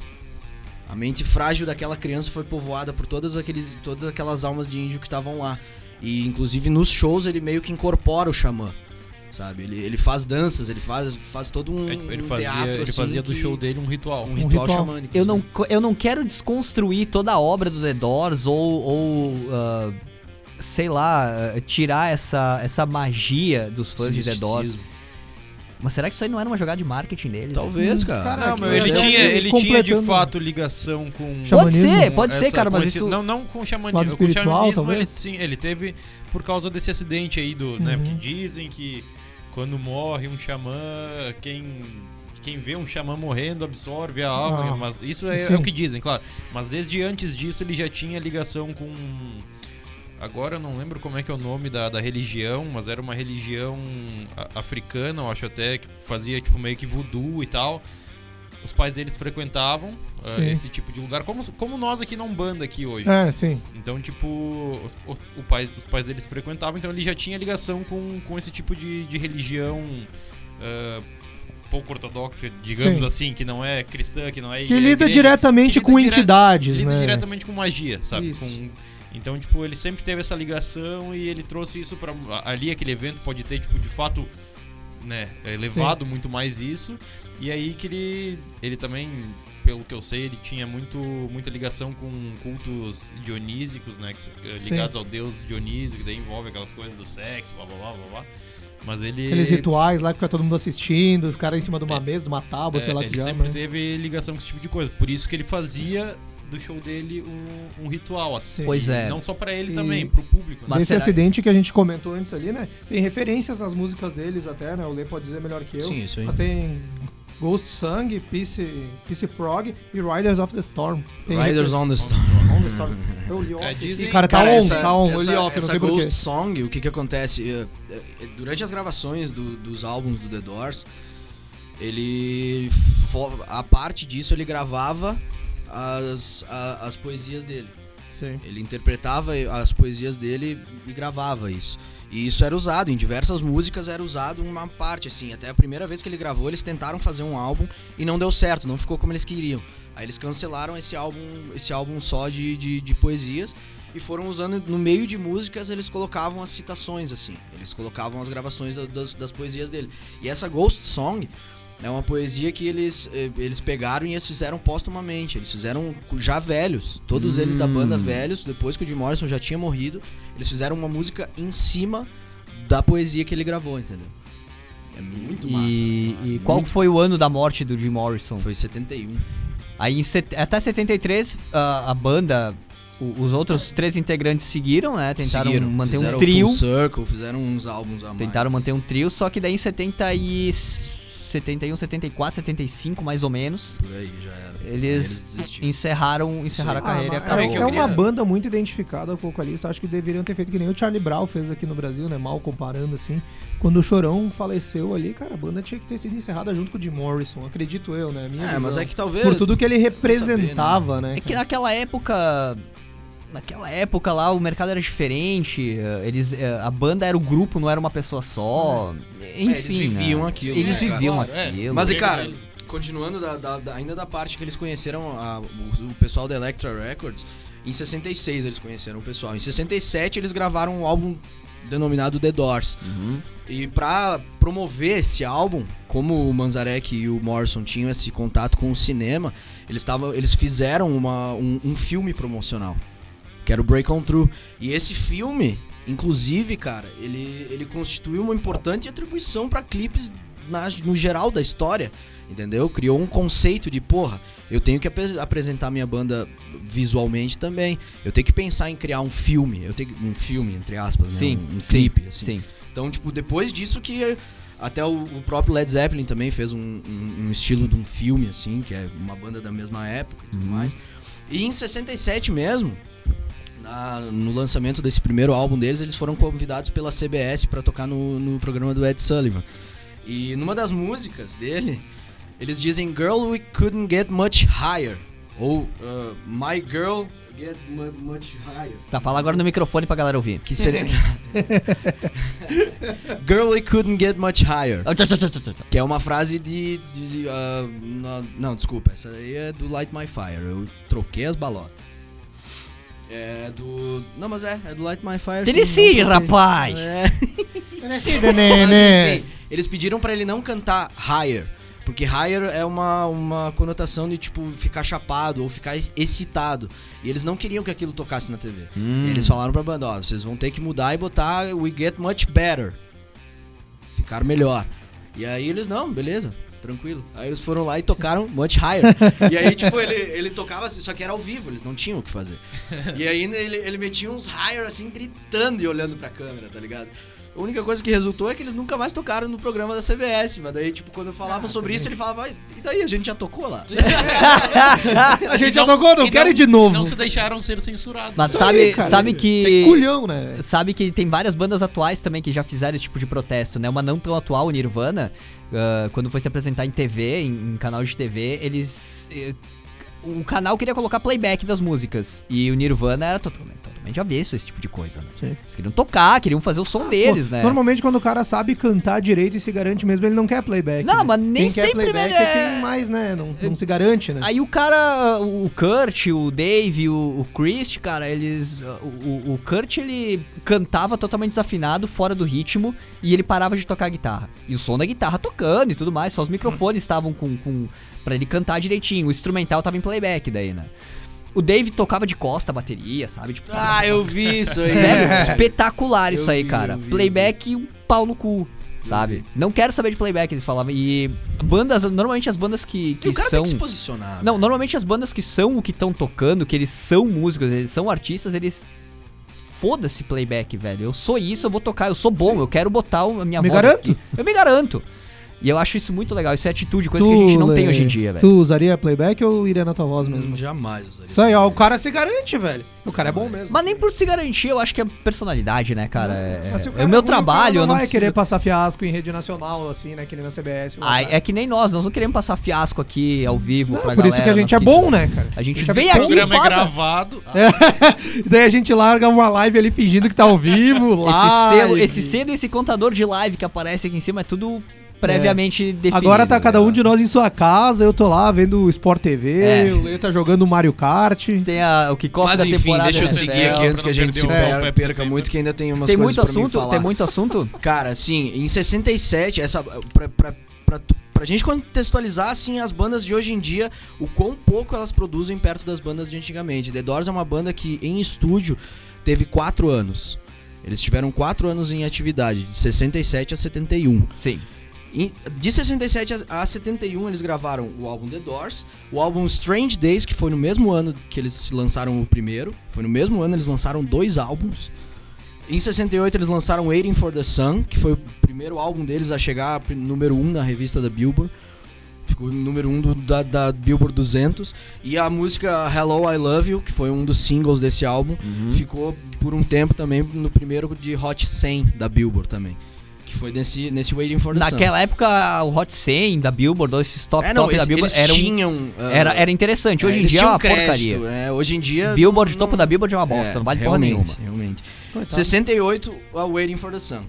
A mente frágil daquela criança foi povoada por todas, aqueles, todas aquelas almas de índio que estavam lá. E inclusive nos shows ele meio que incorpora o xamã sabe? Ele, ele faz danças, ele faz, faz todo um, ele um fazia, teatro Ele assim, fazia do show dele um ritual. Um ritual, um ritual. xamânico. Eu não, eu não quero desconstruir toda a obra do The Doors ou, ou uh, sei lá, tirar essa, essa magia dos fãs de The Doors. Mas será que isso aí não era uma jogada de marketing dele? Talvez, cara. Caraca, não, ele, tinha, ele tinha de fato ligação com. Pode ser, pode ser, cara, mas isso. Não, não com o xamanismo. Com o xamanismo ele, sim, ele teve por causa desse acidente aí do. Né, uhum. Né, que dizem que quando morre um xamã, quem quem vê um xamã morrendo absorve a alma, ah, mas isso é, é, o que dizem, claro. Mas desde antes disso ele já tinha ligação com. Agora eu não lembro como é que é o nome da, da religião, mas era uma religião africana, eu acho até, que fazia tipo meio que voodoo e tal os pais deles frequentavam uh, esse tipo de lugar, como, como nós aqui na Umbanda aqui hoje. É, sim. Então, tipo, os, o, o pai, os pais deles frequentavam, então ele já tinha ligação com, com esse tipo de, de religião uh, pouco ortodoxa, digamos sim. assim, que não é cristã, que não é Que lida igreja, diretamente que lida com dire entidades, lida né? diretamente com magia, sabe? Com, então, tipo, ele sempre teve essa ligação e ele trouxe isso para ali aquele evento pode ter tipo de fato né, elevado Sim. muito mais isso. E aí que ele, ele também, pelo que eu sei, ele tinha muito, muita ligação com cultos dionísicos, né, eh, ligados Sim. ao deus Dionísio, que daí envolve aquelas coisas do sexo, blá blá blá blá blá. Mas ele. Aqueles rituais lá que fica todo mundo assistindo, os caras em cima de uma é, mesa, de uma tábua, é, sei lá que Ele sempre né? teve ligação com esse tipo de coisa. Por isso que ele fazia do show dele um, um ritual, assim. Pois é. Não só para ele e... também, pro público. Né? Nesse acidente que a gente comentou antes ali, né? Tem referências às músicas deles até, né? O Lê pode dizer melhor que eu. Sim, isso aí. Mas tem Ghost Song, Peace, Peace Frog e Riders of the Storm. Tem Riders on the Storm. On the Storm. Eu li off. É, dizem, cara, tá cara, on, essa, tá on. Essa, eu li off, essa Ghost Song, o que que acontece? Durante as gravações do, dos álbuns do The Doors, ele... A parte disso, ele gravava as, a, as poesias dele. Sim. Ele interpretava as poesias dele e gravava isso. E isso era usado, em diversas músicas era usado uma parte, assim. Até a primeira vez que ele gravou, eles tentaram fazer um álbum e não deu certo, não ficou como eles queriam. Aí eles cancelaram esse álbum, esse álbum só de, de, de poesias e foram usando, no meio de músicas, eles colocavam as citações, assim. Eles colocavam as gravações das, das poesias dele. E essa Ghost Song é uma poesia que eles, eh, eles pegaram e eles fizeram póstumamente. Eles fizeram já velhos. Todos hum. eles da banda velhos, depois que o Jim Morrison já tinha morrido, eles fizeram uma música em cima da poesia que ele gravou, entendeu? É muito massa. E, né? e qual foi massa. o ano da morte do Jim Morrison? Foi 71. Aí set... até 73 a, a banda os outros três integrantes seguiram, né? Tentaram seguiram, manter um trio. Full Circle, fizeram uns álbuns a mais. Tentaram manter um trio, só que daí em 70 e 71, 74, 75 mais ou menos. Por aí já era. Eles, eles encerraram, encerraram a carreira ah, e acabou. É, é uma banda muito identificada com o vocalista. Acho que deveriam ter feito que nem o Charlie Brown fez aqui no Brasil, né? Mal comparando assim. Quando o Chorão faleceu ali, cara, a banda tinha que ter sido encerrada junto com o Jim Morrison, acredito eu, né? Minha é, visão. mas é que talvez. Por tudo que ele representava, saber, né? né? É que naquela época naquela época lá o mercado era diferente, eh, eles eh, a banda era o grupo, não era uma pessoa só. Enfim, é, eles viviam né? aquilo. Eles né? viviam claro, é. aquilo. Mas e cara, continuando da, da, da, ainda da parte que eles conheceram a, o, o, pessoal da Electra Records, em 66 eles conheceram o pessoal. Em 67 eles gravaram um álbum denominado The Doors. Uhum. E pra promover esse álbum, como o Manzarek e o Morrison tinham esse contato com o cinema, eles, tavam, eles fizeram uma, um, um filme promocional que era o Break On Through. E esse filme, inclusive, cara, ele, ele constituiu uma importante atribuição para clipes na, no geral da história, entendeu? Criou um conceito de, porra, eu tenho que ap apresentar minha banda visualmente também. Eu tenho que pensar em criar um filme, eu tenho um filme entre aspas, sim, né? um, um sim, clipe, assim. Sim. Então, tipo, depois disso que até o, o próprio Led Zeppelin também fez um, um, um, estilo de um filme assim, que é uma banda da mesma época e tudo uhum. mais. E em 67 mesmo, na, no lançamento desse primeiro álbum deles, eles foram convidados pela CBS para tocar no, no programa do Ed Sullivan. E numa das músicas dele, eles dizem Girl, we couldn't get much higher. Ou uh, My Girl get much higher. Tá, fala agora no microfone pra galera ouvir. Que seria. Girl, we couldn't get much higher. que é uma frase de. de uh, não, não, desculpa, essa aí é do Light My Fire. Eu troquei as balotas. É do. Não, mas é, é do Light My Fire. Decide, rapaz! É. Decide, né, Eles pediram para ele não cantar higher. Porque higher é uma, uma conotação de, tipo, ficar chapado ou ficar excitado. E eles não queriam que aquilo tocasse na TV. Hum. eles falaram pra banda, ó, vocês vão ter que mudar e botar We Get Much Better. Ficar melhor. E aí eles, não, beleza tranquilo. Aí eles foram lá e tocaram Much Higher. e aí, tipo, ele, ele tocava assim, só que era ao vivo, eles não tinham o que fazer. E aí ele, ele metia uns higher assim, gritando e olhando pra câmera, tá ligado? A única coisa que resultou é que eles nunca mais tocaram no programa da CBS, mas daí, tipo, quando eu falava ah, sobre isso, ele falava, e daí? A gente já tocou lá. a gente já tocou, não quero ir de novo. Não se deixaram ser censurados. Mas sabe, aí, sabe que. Tem culhão, né? Sabe que tem várias bandas atuais também que já fizeram esse tipo de protesto, né? Uma não tão atual, o Nirvana, uh, quando foi se apresentar em TV, em, em canal de TV, eles. Uh, o canal queria colocar playback das músicas. E o Nirvana era totalmente, totalmente avesso esse tipo de coisa, né? Sim. Eles queriam tocar, queriam fazer o som ah, deles, pô, né? Normalmente quando o cara sabe cantar direito e se garante mesmo, ele não quer playback. Não, né? mas nem quem sempre quer playback é... é quem mais, né? Não, não se garante, né? Aí o cara, o Kurt, o Dave, o, o Chris, cara, eles. O, o Kurt ele cantava totalmente desafinado, fora do ritmo, e ele parava de tocar guitarra. E o som da guitarra tocando e tudo mais, só os microfones estavam com, com para ele cantar direitinho. O instrumental tava em playback daí, né? O Dave tocava de costa a bateria, sabe? Tipo, ah, eu vi isso aí. É, espetacular isso eu aí, vi, cara. Vi, playback um pau no cu, sabe? Não quero saber de playback, eles falavam. E bandas, normalmente as bandas que, que e o cara são. Tem que se posicionar. Não, normalmente as bandas que são o que estão tocando, que eles são músicos, eles são artistas, eles foda-se playback, velho. Eu sou isso, eu vou tocar, eu sou bom, Sim. eu quero botar a minha me voz. Garanto. Aqui. Eu me garanto. E eu acho isso muito legal. Isso é atitude, coisa tu, que a gente não tem hoje em dia, velho. Tu usaria playback ou iria na tua voz mesmo? Hum, jamais usaria. Isso aí, ó, o cara se garante, velho. O cara é bom mesmo. Mas nem por se garantir, eu acho que é personalidade, né, cara? É, é, o meu é trabalho, eu não vai preciso... querer passar fiasco em rede nacional, assim, né, que nem na CBS. Ah, é que nem nós, nós não queremos passar fiasco aqui ao vivo não, pra por galera. Por isso que a gente é bom, né, cara? A gente, a gente vem aqui e faz... é gravado. É. Daí a gente larga uma live ali fingindo que tá ao vivo, Esse selo, esse selo, esse contador de live que aparece aqui em cima é tudo previamente é. definido. Agora tá cada um de nós em sua casa, eu tô lá vendo o Sport TV, é. o Lê tá jogando Mario Kart. Tem a, o que Mas da enfim, temporada. deixa eu seguir aqui antes que a gente se perca, perca muito, que ainda tem umas tem coisas muito assunto, Tem muito assunto? Cara, assim, em 67, essa pra, pra, pra, pra gente contextualizar assim as bandas de hoje em dia, o quão pouco elas produzem perto das bandas de antigamente. The Doors é uma banda que em estúdio teve quatro anos. Eles tiveram quatro anos em atividade, de 67 a 71. Sim. De 67 a 71 eles gravaram o álbum The Doors, o álbum Strange Days, que foi no mesmo ano que eles lançaram o primeiro, foi no mesmo ano eles lançaram dois álbuns. Em 68 eles lançaram Waiting for the Sun, que foi o primeiro álbum deles a chegar número 1 um na revista da Billboard. Ficou número 1 um do, da, da, Billboard 200. E a música Hello, I Love You, que foi um dos singles desse álbum, uhum. ficou por um tempo também no primeiro de Hot 100 da Billboard também. Que foi nesse, nesse Waiting for the Naquela Sun. época, o Hot 100 da Billboard, ou esses top é, não, top eles, da Billboard, eram, tinham, uh, era, era interessante. Hoje é, em dia é uma crédito, porcaria. É, hoje em dia... Billboard, não, topo da Billboard é uma bosta, é, não vale porra nenhuma. Realmente, 68, a Waiting for the Sun.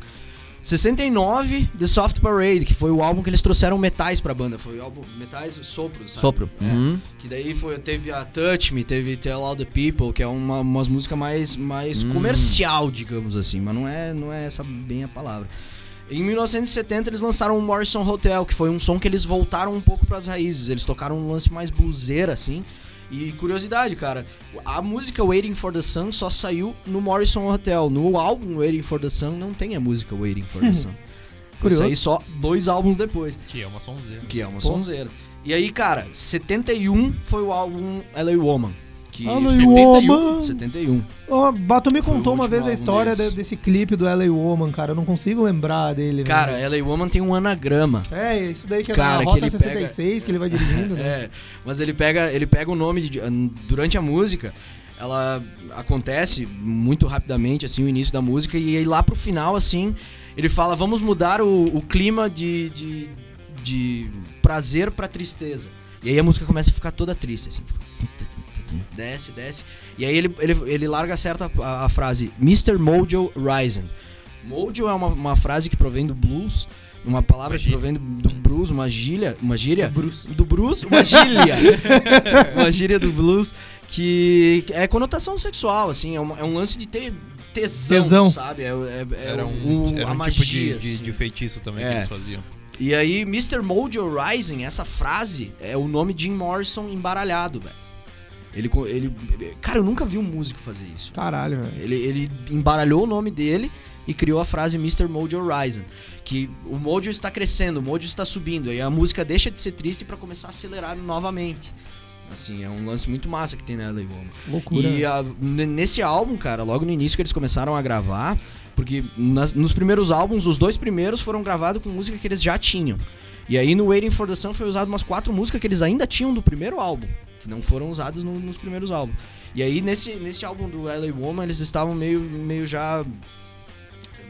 69, The Soft Parade, que foi o álbum que eles trouxeram metais pra banda. Foi o álbum Metais Sopros, sabe? Sopro. É, uhum. Que daí foi, teve a Touch Me, teve Tell All the People, que é uma, umas músicas mais, mais uhum. comercial, digamos assim. Mas não é, não é essa bem a palavra. Em 1970 eles lançaram o Morrison Hotel, que foi um som que eles voltaram um pouco para as raízes. Eles tocaram um lance mais bluseiro assim. E curiosidade, cara, a música Waiting for the Sun só saiu no Morrison Hotel. No álbum Waiting for the Sun não tem a música Waiting for the Sun. Foi sair só dois álbuns depois. Que é uma sonzeira. Que é uma Pô. sonzeira. E aí, cara, 71 foi o álbum LA Woman que LA 71, Woman. 71. Oh, Bato me contou uma vez a história de, desse clipe do LA Woman, cara. Eu não consigo lembrar dele. Cara? LA Woman tem um anagrama. É, isso daí que é cara, na Rota 66 pega... que ele vai dirigindo, né? É, mas ele pega, ele pega o nome de, durante a música. Ela acontece muito rapidamente, assim, o início da música, e aí lá pro final, assim, ele fala: vamos mudar o, o clima de, de, de prazer pra tristeza. E aí a música começa a ficar toda triste, assim, tipo desce, desce. E aí ele, ele, ele larga certa a, a frase Mr. Mojo Rising. Mojo é uma, uma frase que provém do blues, uma palavra que provém do, do blues, uma gíria, uma gíria do blues, do blues uma gíria, uma gíria do blues que é conotação sexual, assim, é, uma, é um lance de ter tesão, tesão. sabe? É, é, é era um, um, era um magia, tipo de, de, de, feitiço também é. que eles faziam. E aí, Mr. Mojo Rising, essa frase é o nome de Jim Morrison embaralhado, velho. Ele, ele. Cara, eu nunca vi um músico fazer isso. Caralho, velho. Ele, ele embaralhou o nome dele e criou a frase Mr. Mojo Horizon. Que o Mojo está crescendo, o Mojo está subindo. Aí a música deixa de ser triste para começar a acelerar novamente. Assim, é um lance muito massa que tem na LA Woman. Loucura. E a, nesse álbum, cara, logo no início que eles começaram a gravar, porque nas, nos primeiros álbuns, os dois primeiros foram gravados com música que eles já tinham. E aí no Waiting for the Sun foi usado umas quatro músicas que eles ainda tinham do primeiro álbum que não foram usados no, nos primeiros álbuns. E aí nesse, nesse álbum do LA Woman eles estavam meio, meio já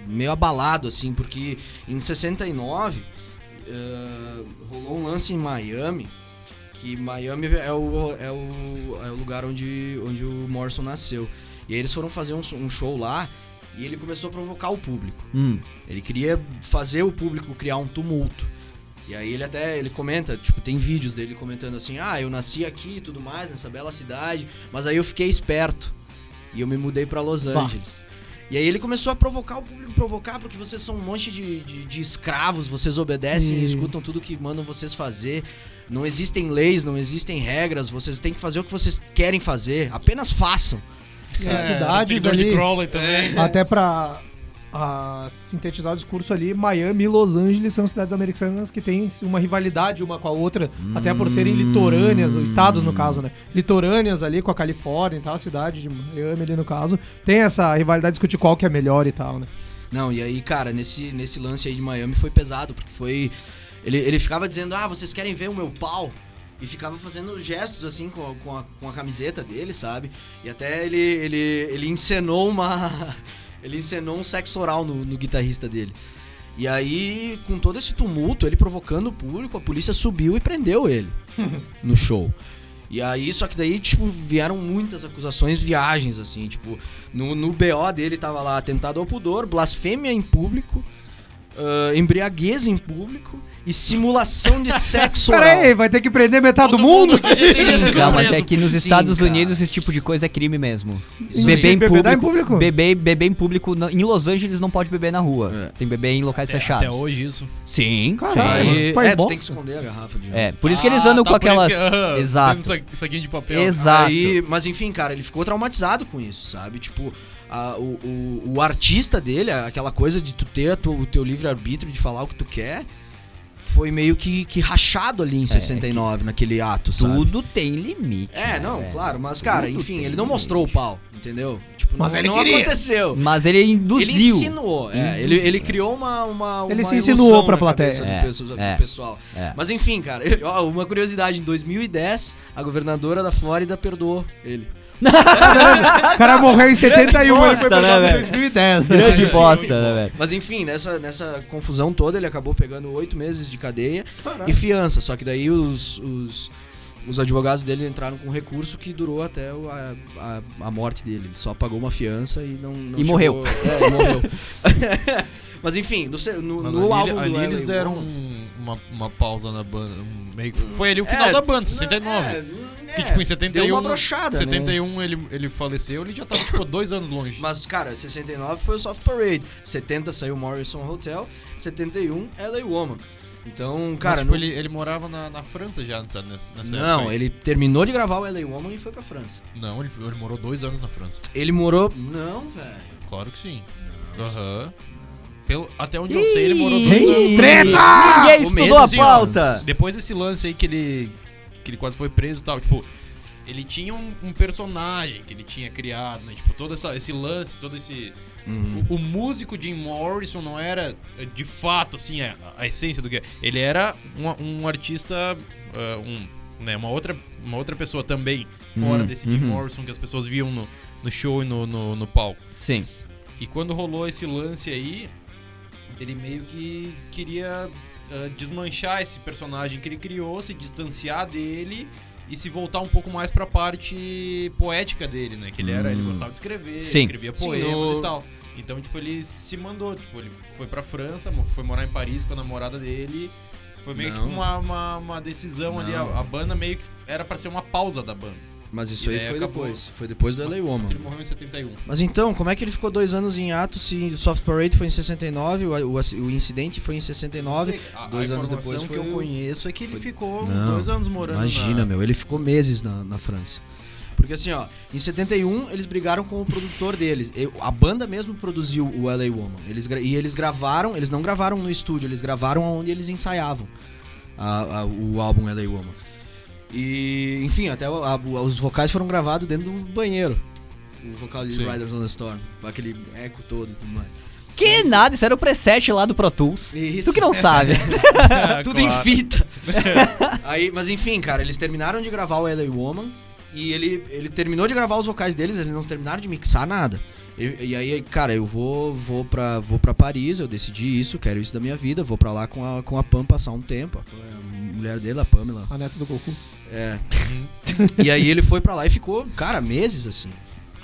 meio abalado assim, porque em 69 uh, rolou um lance em Miami, que Miami é o, é o, é o lugar onde, onde o Morrison nasceu. E aí eles foram fazer um, um show lá e ele começou a provocar o público. Hum. Ele queria fazer o público criar um tumulto. E aí ele até ele comenta, tipo, tem vídeos dele comentando assim: "Ah, eu nasci aqui e tudo mais nessa bela cidade, mas aí eu fiquei esperto e eu me mudei para Los Angeles". Bah. E aí ele começou a provocar o público, provocar, porque vocês são um monte de, de, de escravos, vocês obedecem e... e escutam tudo que mandam vocês fazer. Não existem leis, não existem regras, vocês têm que fazer o que vocês querem fazer, apenas façam. É, cidades ali, até pra a sintetizar o discurso ali, Miami e Los Angeles são cidades americanas que têm uma rivalidade uma com a outra, hum. até por serem litorâneas, estados no caso, né? Litorâneas ali com a Califórnia e tal, a cidade de Miami ali no caso, tem essa rivalidade de discutir qual que é melhor e tal, né? Não, e aí, cara, nesse, nesse lance aí de Miami foi pesado, porque foi. Ele, ele ficava dizendo, ah, vocês querem ver o meu pau? E ficava fazendo gestos assim com, com, a, com a camiseta dele, sabe? E até ele, ele, ele encenou uma. Ele encenou um sexo oral no, no guitarrista dele. E aí, com todo esse tumulto, ele provocando o público, a polícia subiu e prendeu ele no show. E aí, só que daí, tipo, vieram muitas acusações, viagens, assim, tipo, no, no BO dele tava lá atentado ao pudor, blasfêmia em público, uh, embriaguez em público e simulação de sexo oral. Peraí, vai ter que prender metade Todo do mundo? mundo Sim, não, mas é que nos Estados Unidos esse tipo de coisa é crime mesmo. Isso beber, em público, em público? Beber, beber em público. Em Los Angeles não pode beber na rua. É. Tem beber em locais até, fechados. Até hoje isso. Sim, Caralho, sim. É, tu tem que esconder a garrafa de É, por isso que eles andam ah, tá, com aquelas... Que, uh, Exato. Saquinho de papel. Exato. Aí, mas enfim, cara, ele ficou traumatizado com isso, sabe? Tipo... A, o, o, o, artista dele, aquela coisa de tu ter tu, o teu livre-arbítrio de falar o que tu quer, foi meio que, que rachado ali em 69, é, naquele ato, sabe? Tudo tem limite. É, né, não, claro, mas cara, Tudo enfim, ele não limite. mostrou o pau, entendeu? Tipo, mas não, ele não aconteceu. Mas ele induziu. Ele ensinou, é, ele, ele criou uma, uma, Ele uma se insinuou pra plateia. É, do, é, pessoal. É. Mas enfim, cara, uma curiosidade, em 2010, a governadora da Flórida perdoou ele. O cara morreu em 71, bosta, ele foi né, em 2010. Grande bosta, né, velho? Mas enfim, nessa, nessa confusão toda, ele acabou pegando oito meses de cadeia Caraca. e fiança. Só que daí os, os, os, advogados dele entraram com um recurso que durou até a, a, a morte dele. Ele só pagou uma fiança e não. não e chegou, morreu. É, morreu. Mas enfim, no, no, no ali, álbum ali do eles deram um, uma, uma pausa na banda. Meio foi ali o final é, da banda, 69. É, que, tipo, em 71. Deu uma brochada, 71 né? ele, ele faleceu, ele já tava, tipo, dois anos longe. Mas, cara, 69 foi o Soft Parade. 70 saiu Morrison Hotel. 71, LA Woman. Então, cara. Mas, tipo, no... ele, ele morava na, na França já nessa, nessa Não, ele terminou de gravar o LA Woman e foi pra França. Não, ele, ele morou dois anos na França. Ele morou. Não, velho. Claro que sim. Aham. Uhum. Pelo, até onde eu sei, ele morou dois anos. Treta! Ninguém estudou a pauta! Depois desse lance aí que ele que ele quase foi preso e tal. Tipo, ele tinha um, um, personagem que ele tinha criado, né? Tipo, todo essa, esse lance, todo esse. Uhum. O, o, músico Jim Morrison não era de fato, assim, a, a essência do que. Ele era um, um artista. Uh, um, né, uma, outra, uma outra pessoa também, fora uhum. desse Jim uhum. Morrison que as pessoas viam no, no show e no, no, no palco. Sim. E quando rolou esse lance aí, ele meio que queria uh, desmanchar esse personagem que ele criou, se distanciar dele e se voltar um pouco mais para a parte poética dele, né? Que ele era, hum. ele gostava de escrever, Sim. escrevia poemas Sim, no... e tal. Então, tipo, ele se mandou, tipo, ele foi pra França, foi morar em Paris com a namorada dele. Foi meio que tipo uma, uma, uma decisão Não. ali. A, a, banda meio que era para ser uma pausa da banda. Mas isso aí foi acabou. depois. Foi depois do LA Woman. Ele morreu em 71. Mas então, como é que ele ficou dois anos em ato se o Soft Parade foi em 69, o, o, o incidente foi em 69, a, dois a anos depois foi... que eu conheço é que ele foi... ficou uns Não, dois anos morando Imagina, na... meu, ele ficou meses na, na França. Porque assim, ó, em 71 eles brigaram com o produtor deles. A banda mesmo produziu o LA Woman. Eles, e eles gravaram, eles não gravaram no estúdio, eles gravaram onde eles ensaiavam a, a, o álbum LA Woman. E, enfim, até a, a, os vocais foram gravados dentro do banheiro. O vocal de Sim. Riders on the Storm. Aquele eco todo e tudo mais. Que nada, isso era o preset lá do Pro Tools. Isso. Tu que não sabe. Tudo em fita. Aí, mas enfim, cara, eles terminaram de gravar o LA Woman. E ele, ele terminou de gravar os vocais deles, eles não terminaram de mixar nada. E, e, aí, cara, eu vou vou pra, vou pra Paris, eu decidi isso, quero isso da minha vida, vou pra lá com a, com a Pam passar um tempo. A mulher dele, a Pamela. A neta do Goku. É. e aí ele foi para lá e ficou, cara, meses assim.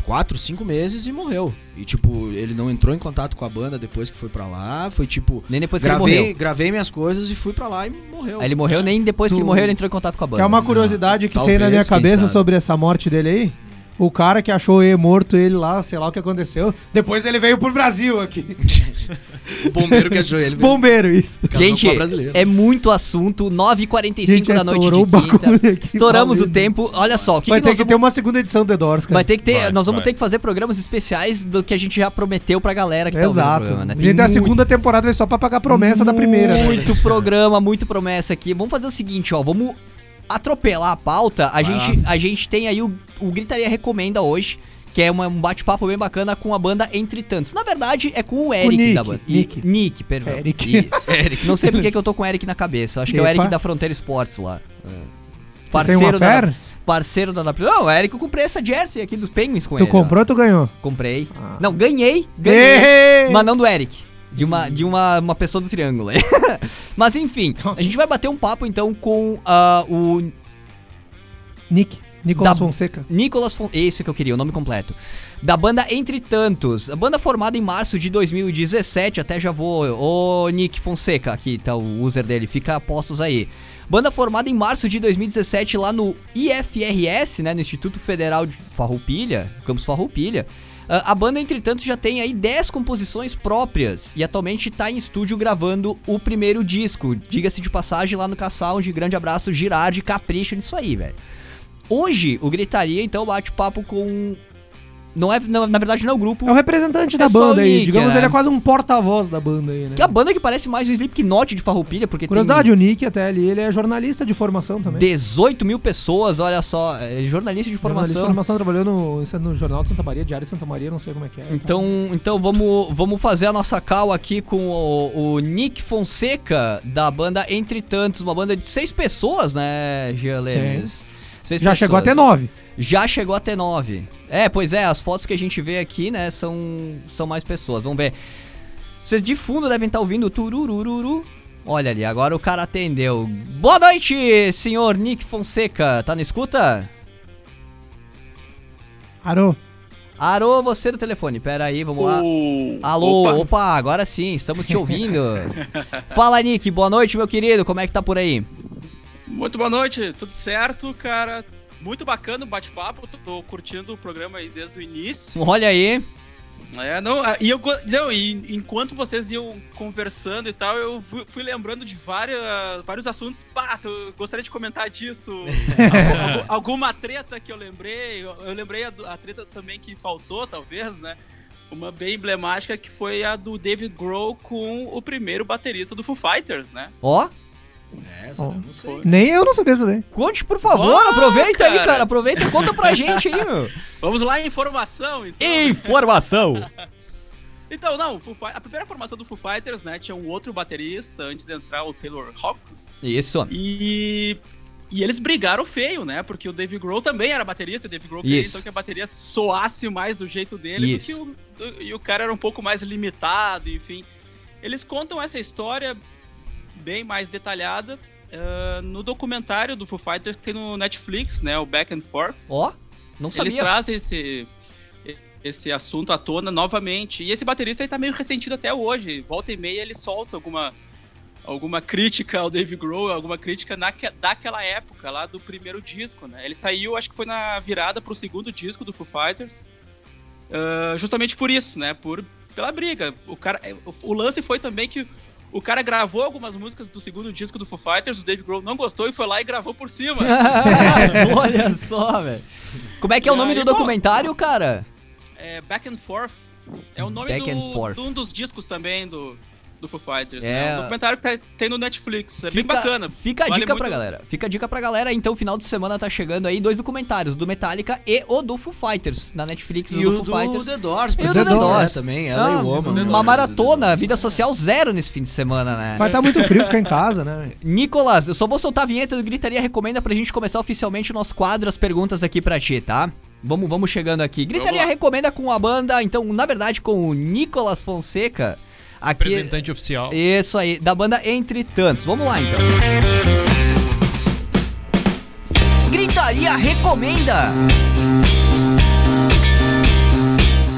Quatro, cinco meses e morreu. E, tipo, ele não entrou em contato com a banda depois que foi para lá. Foi tipo. Nem depois que gravei, ele morreu. Gravei minhas coisas e fui para lá e morreu. Aí ele morreu, nem depois que ele morreu ele entrou em contato com a banda. É uma curiosidade não. que Talvez, tem na minha cabeça sobre essa morte dele aí? O cara que achou ele morto, ele lá, sei lá o que aconteceu. Depois ele veio pro Brasil aqui. o bombeiro que achou ele. Bombeiro, isso. Gente, é muito assunto. 9h45 da noite de quinta. Aqui, Estouramos o tempo. Olha só. Que Vai que ter que vamos... ter uma segunda edição do The Doors, cara. Vai ter que ter. Vai, nós vamos vai. ter que fazer programas especiais do que a gente já prometeu pra galera que Exato. tá Exato. né? Tem a, muito... segunda temporada vai só pra pagar a promessa muito da primeira. Né? Muito programa, muito promessa aqui. Vamos fazer o seguinte, ó. Vamos atropelar a pauta, a, gente, a gente tem aí o, o Gritaria Recomenda hoje, que é uma, um bate-papo bem bacana com a banda Entre Tantos. Na verdade, é com o Eric o Nick, da banda. Nick. E, Nick, perdão. Eric. E, Eric. Não sei porque que eu tô com o Eric na cabeça. Acho que é o Eric da Fronteira Sports lá. É. Parceiro da, parceiro da W. Não, Eric, eu comprei essa jersey aqui dos Penguins com tu ele. Tu comprou ou tu ganhou? Comprei. Ah. Não, ganhei. Ganhei. Mas não do Eric. De uma, de uma, uma pessoa do triângulo. Mas enfim, a gente vai bater um papo então com uh, o Nick. Nicolas da, Fonseca. Nicolas Fonseca. Esse que eu queria, o nome completo. Da banda Entre Tantos. A banda formada em março de 2017. Até já vou. Ô, Nick Fonseca, aqui tá o user dele. Fica a postos aí. Banda formada em março de 2017 lá no IFRS, né? No Instituto Federal de Farroupilha, Campus Farroupilha. Uh, a banda, entretanto, já tem aí 10 composições próprias e atualmente está em estúdio gravando o primeiro disco. Diga-se de passagem lá no K-Sound, grande abraço, Girardi, capricho nisso aí, velho. Hoje, o Gritaria, então, bate papo com Não é, não, na verdade, não é o grupo. É o representante é da banda aí. Nick, digamos, é. ele é quase um porta-voz da banda aí, né? Que é a banda que parece mais o Slipknot de Farroupilha, porque Curiosidade, tem... o Nick até ali, ele é jornalista de formação também. 18 mil pessoas, olha só. É jornalista de formação. Jornalista de formação, trabalhou no, no Jornal de Santa Maria, Diário de Santa Maria, não sei como é que é. Então, então vamos, vamos fazer a nossa cal aqui com o, o Nick Fonseca, da banda Entre Tantos, uma banda de seis pessoas, né, Gia Lemes? Já pessoas. chegou até nove. Já chegou até nove. É, pois é, as fotos que a gente vê aqui, né, são, são mais pessoas. Vamos ver. Vocês de fundo devem estar ouvindo tururururu. Olha ali, agora o cara atendeu. Boa noite, senhor Nick Fonseca. Tá na escuta? Arô. Arô, você do telefone. Pera aí, vamos lá. Alô, opa. opa, agora sim, estamos te ouvindo. Fala, Nick. Boa noite, meu querido. Como é que tá por aí? Muito boa noite, tudo certo, cara? Muito bacana o bate-papo, tô curtindo o programa aí desde o início. Olha aí. É, não, ah, e eu não, e enquanto vocês iam conversando e tal, eu fui, fui lembrando de várias, vários assuntos. Pá, eu gostaria de comentar disso. algum, alguma treta que eu lembrei. Eu, eu lembrei a, a, treta também que faltou, talvez, né? Uma bem emblemática que foi a do David Grohl com o primeiro baterista do Foo Fighters, né? Ó. Oh. Essa oh. eu não sei. Nem eu não sabia isso daí. Conte, por favor, oh, aproveita cara. aí, cara. Aproveita e conta pra gente aí, meu. Vamos lá, informação, então. Informação! Então, não, a primeira formação do Foo Fighters, né, tinha um outro baterista antes de entrar o Taylor Hawkins. Isso. E e eles brigaram feio, né? Porque o Dave Grohl também era baterista, o Dave Grohl queria então que a bateria soasse mais do jeito dele, porque o, e o cara era um pouco mais limitado, enfim. Eles contam essa história bem mais detalhada uh, no documentário do Foo Fighters que tem no Netflix, né? O Back and Forth. Ó, oh, não sabia. Eles trazem esse, esse assunto à tona novamente. E esse baterista aí tá meio ressentido até hoje. Volta e meia ele solta alguma, alguma crítica ao Dave Grohl, alguma crítica na, daquela época, lá do primeiro disco, né? Ele saiu, acho que foi na virada pro segundo disco do Foo Fighters. Uh, justamente por isso, né? Por, pela briga. O, cara, o lance foi também que o cara gravou algumas músicas do segundo disco do Foo Fighters, o Dave Grohl não gostou e foi lá e gravou por cima. Olha só, velho. Como é que é o nome aí, do documentário, bom, cara? É Back and Forth. É o nome do, de um dos discos também do, do Foo Fighters. Né? É... Né? Um documentário que tá, tem no Netflix. É fica, bem bacana. Fica a vale dica muito... pra galera. Fica a dica pra galera. Então, final de semana tá chegando aí dois documentários, do Metallica e o do Foo Fighters, na Netflix. E o, do Foo Fighters. The Doors. E o do The Doors também. Ela ah, e o Woman. Uma maratona, vida social zero nesse fim de semana, né? Vai estar tá muito frio ficar em casa, né? Nicolas, eu só vou soltar a vinheta do Gritaria Recomenda pra gente começar oficialmente o nosso quadro, as perguntas aqui pra ti, tá? Vamos, vamos chegando aqui. Gritaria Recomenda com a banda, então, na verdade, com o Nicolas Fonseca. Aqui, Representante oficial. Isso aí, da banda Entre Tantos. Vamos lá então. Gritaria Recomenda!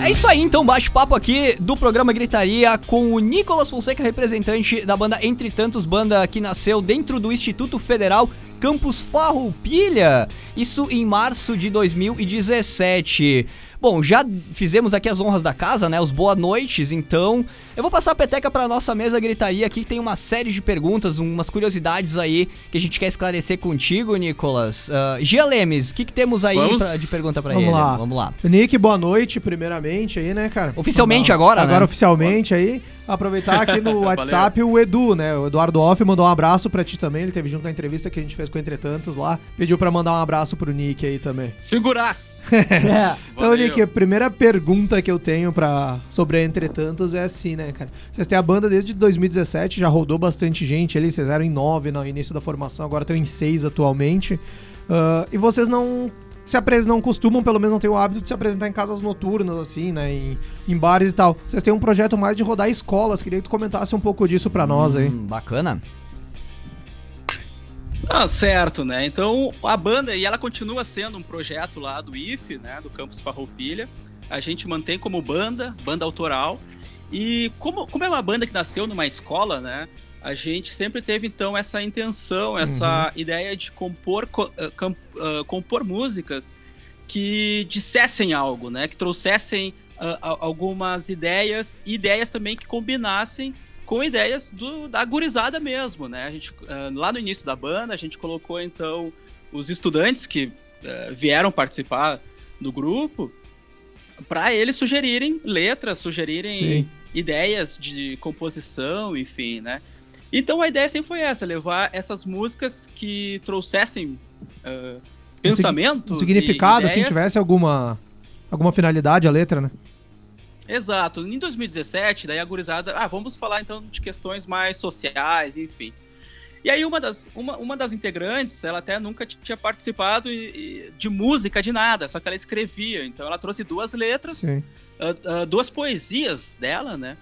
É isso aí, então, bate-papo aqui do programa Gritaria com o Nicolas Fonseca, representante da banda Entre Tantos, banda que nasceu dentro do Instituto Federal Campus Farroupilha, isso em março de 2017. Bom, já fizemos aqui as honras da casa, né? Os boa noites, então eu vou passar a peteca para nossa mesa gritaria aqui que tem uma série de perguntas, umas curiosidades aí que a gente quer esclarecer contigo, Nicolas. Uh, Gia Lemes, o que, que temos aí pra, de pergunta para ele? Lá. Vamos lá. Nick, boa noite, primeiramente aí, né, cara? Oficialmente agora, agora né? oficialmente aí. Aproveitar aqui no WhatsApp o Edu, né? O Eduardo Off mandou um abraço pra ti também. Ele teve junto na entrevista que a gente fez com Entretantos lá. Pediu pra mandar um abraço pro Nick aí também. Figuraço! é. Então, Nick, a primeira pergunta que eu tenho pra, sobre a Entretantos é assim, né, cara? Vocês têm a banda desde 2017, já rodou bastante gente ali. Vocês eram em nove no início da formação, agora estão em seis atualmente. Uh, e vocês não se apresentam, não costumam, pelo menos não tem o hábito de se apresentar em casas noturnas, assim, né? Em, em bares e tal. Vocês têm um projeto mais de rodar escolas. Queria que tu comentasse um pouco disso pra nós aí. Hum, bacana. Ah, certo, né? Então a banda, e ela continua sendo um projeto lá do IFE, né? Do Campus Farroupilha. A gente mantém como banda, banda autoral. E como, como é uma banda que nasceu numa escola, né? a gente sempre teve então essa intenção, essa uhum. ideia de compor, uh, compor músicas que dissessem algo, né? Que trouxessem uh, algumas ideias, ideias também que combinassem com ideias do, da gurizada mesmo, né? A gente, uh, lá no início da banda, a gente colocou então os estudantes que vieram participar do grupo para eles sugerirem letras, sugerirem Sim. ideias de composição, enfim, né? Então a ideia sempre foi essa, levar essas músicas que trouxessem uh, pensamentos. Um significado, assim, tivesse alguma, alguma finalidade a letra, né? Exato. Em 2017, daí a gurizada, ah, vamos falar então de questões mais sociais, enfim. E aí uma das, uma, uma das integrantes, ela até nunca tinha participado de música, de nada, só que ela escrevia. Então ela trouxe duas letras, uh, uh, duas poesias dela, né?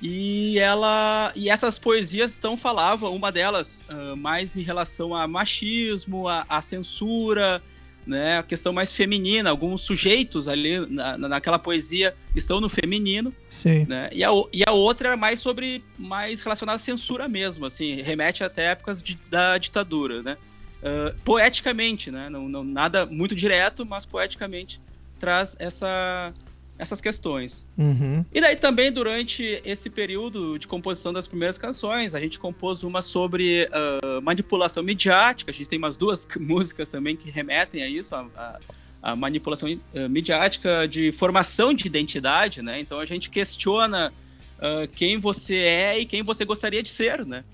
E ela e essas poesias então falavam, uma delas uh, mais em relação a machismo, a, a, censura, né, a questão mais feminina. Alguns sujeitos ali na, naquela poesia estão no feminino. Sim. Né, e, a, e a outra é mais sobre mais relacionada à censura mesmo, assim, remete até épocas de, da ditadura, né? Uh, poeticamente, né? Não, não, nada muito direto, mas poeticamente traz essa essas questões. Uhum. E daí também, durante esse período de composição das primeiras canções, a gente compôs uma sobre uh, manipulação midiática. A gente tem umas duas músicas também que remetem a isso, a, a, a manipulação uh, midiática de formação de identidade, né? Então a gente questiona uh, quem você é e quem você gostaria de ser, né?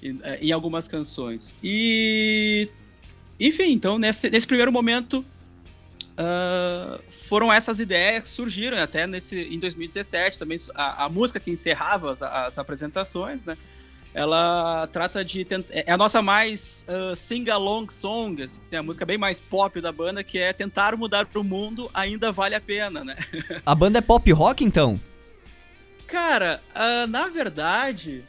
Em, em algumas canções. E enfim, então nesse, nesse primeiro momento Uh, foram essas ideias que surgiram até nesse, em 2017 também a, a música que encerrava as, as, apresentações, né? Ela trata de é, é a nossa mais uh, sing-along song, assim, é a música bem mais pop da banda que é tentar mudar o mundo ainda vale a pena, né? A banda é pop rock então? Cara, uh, na verdade,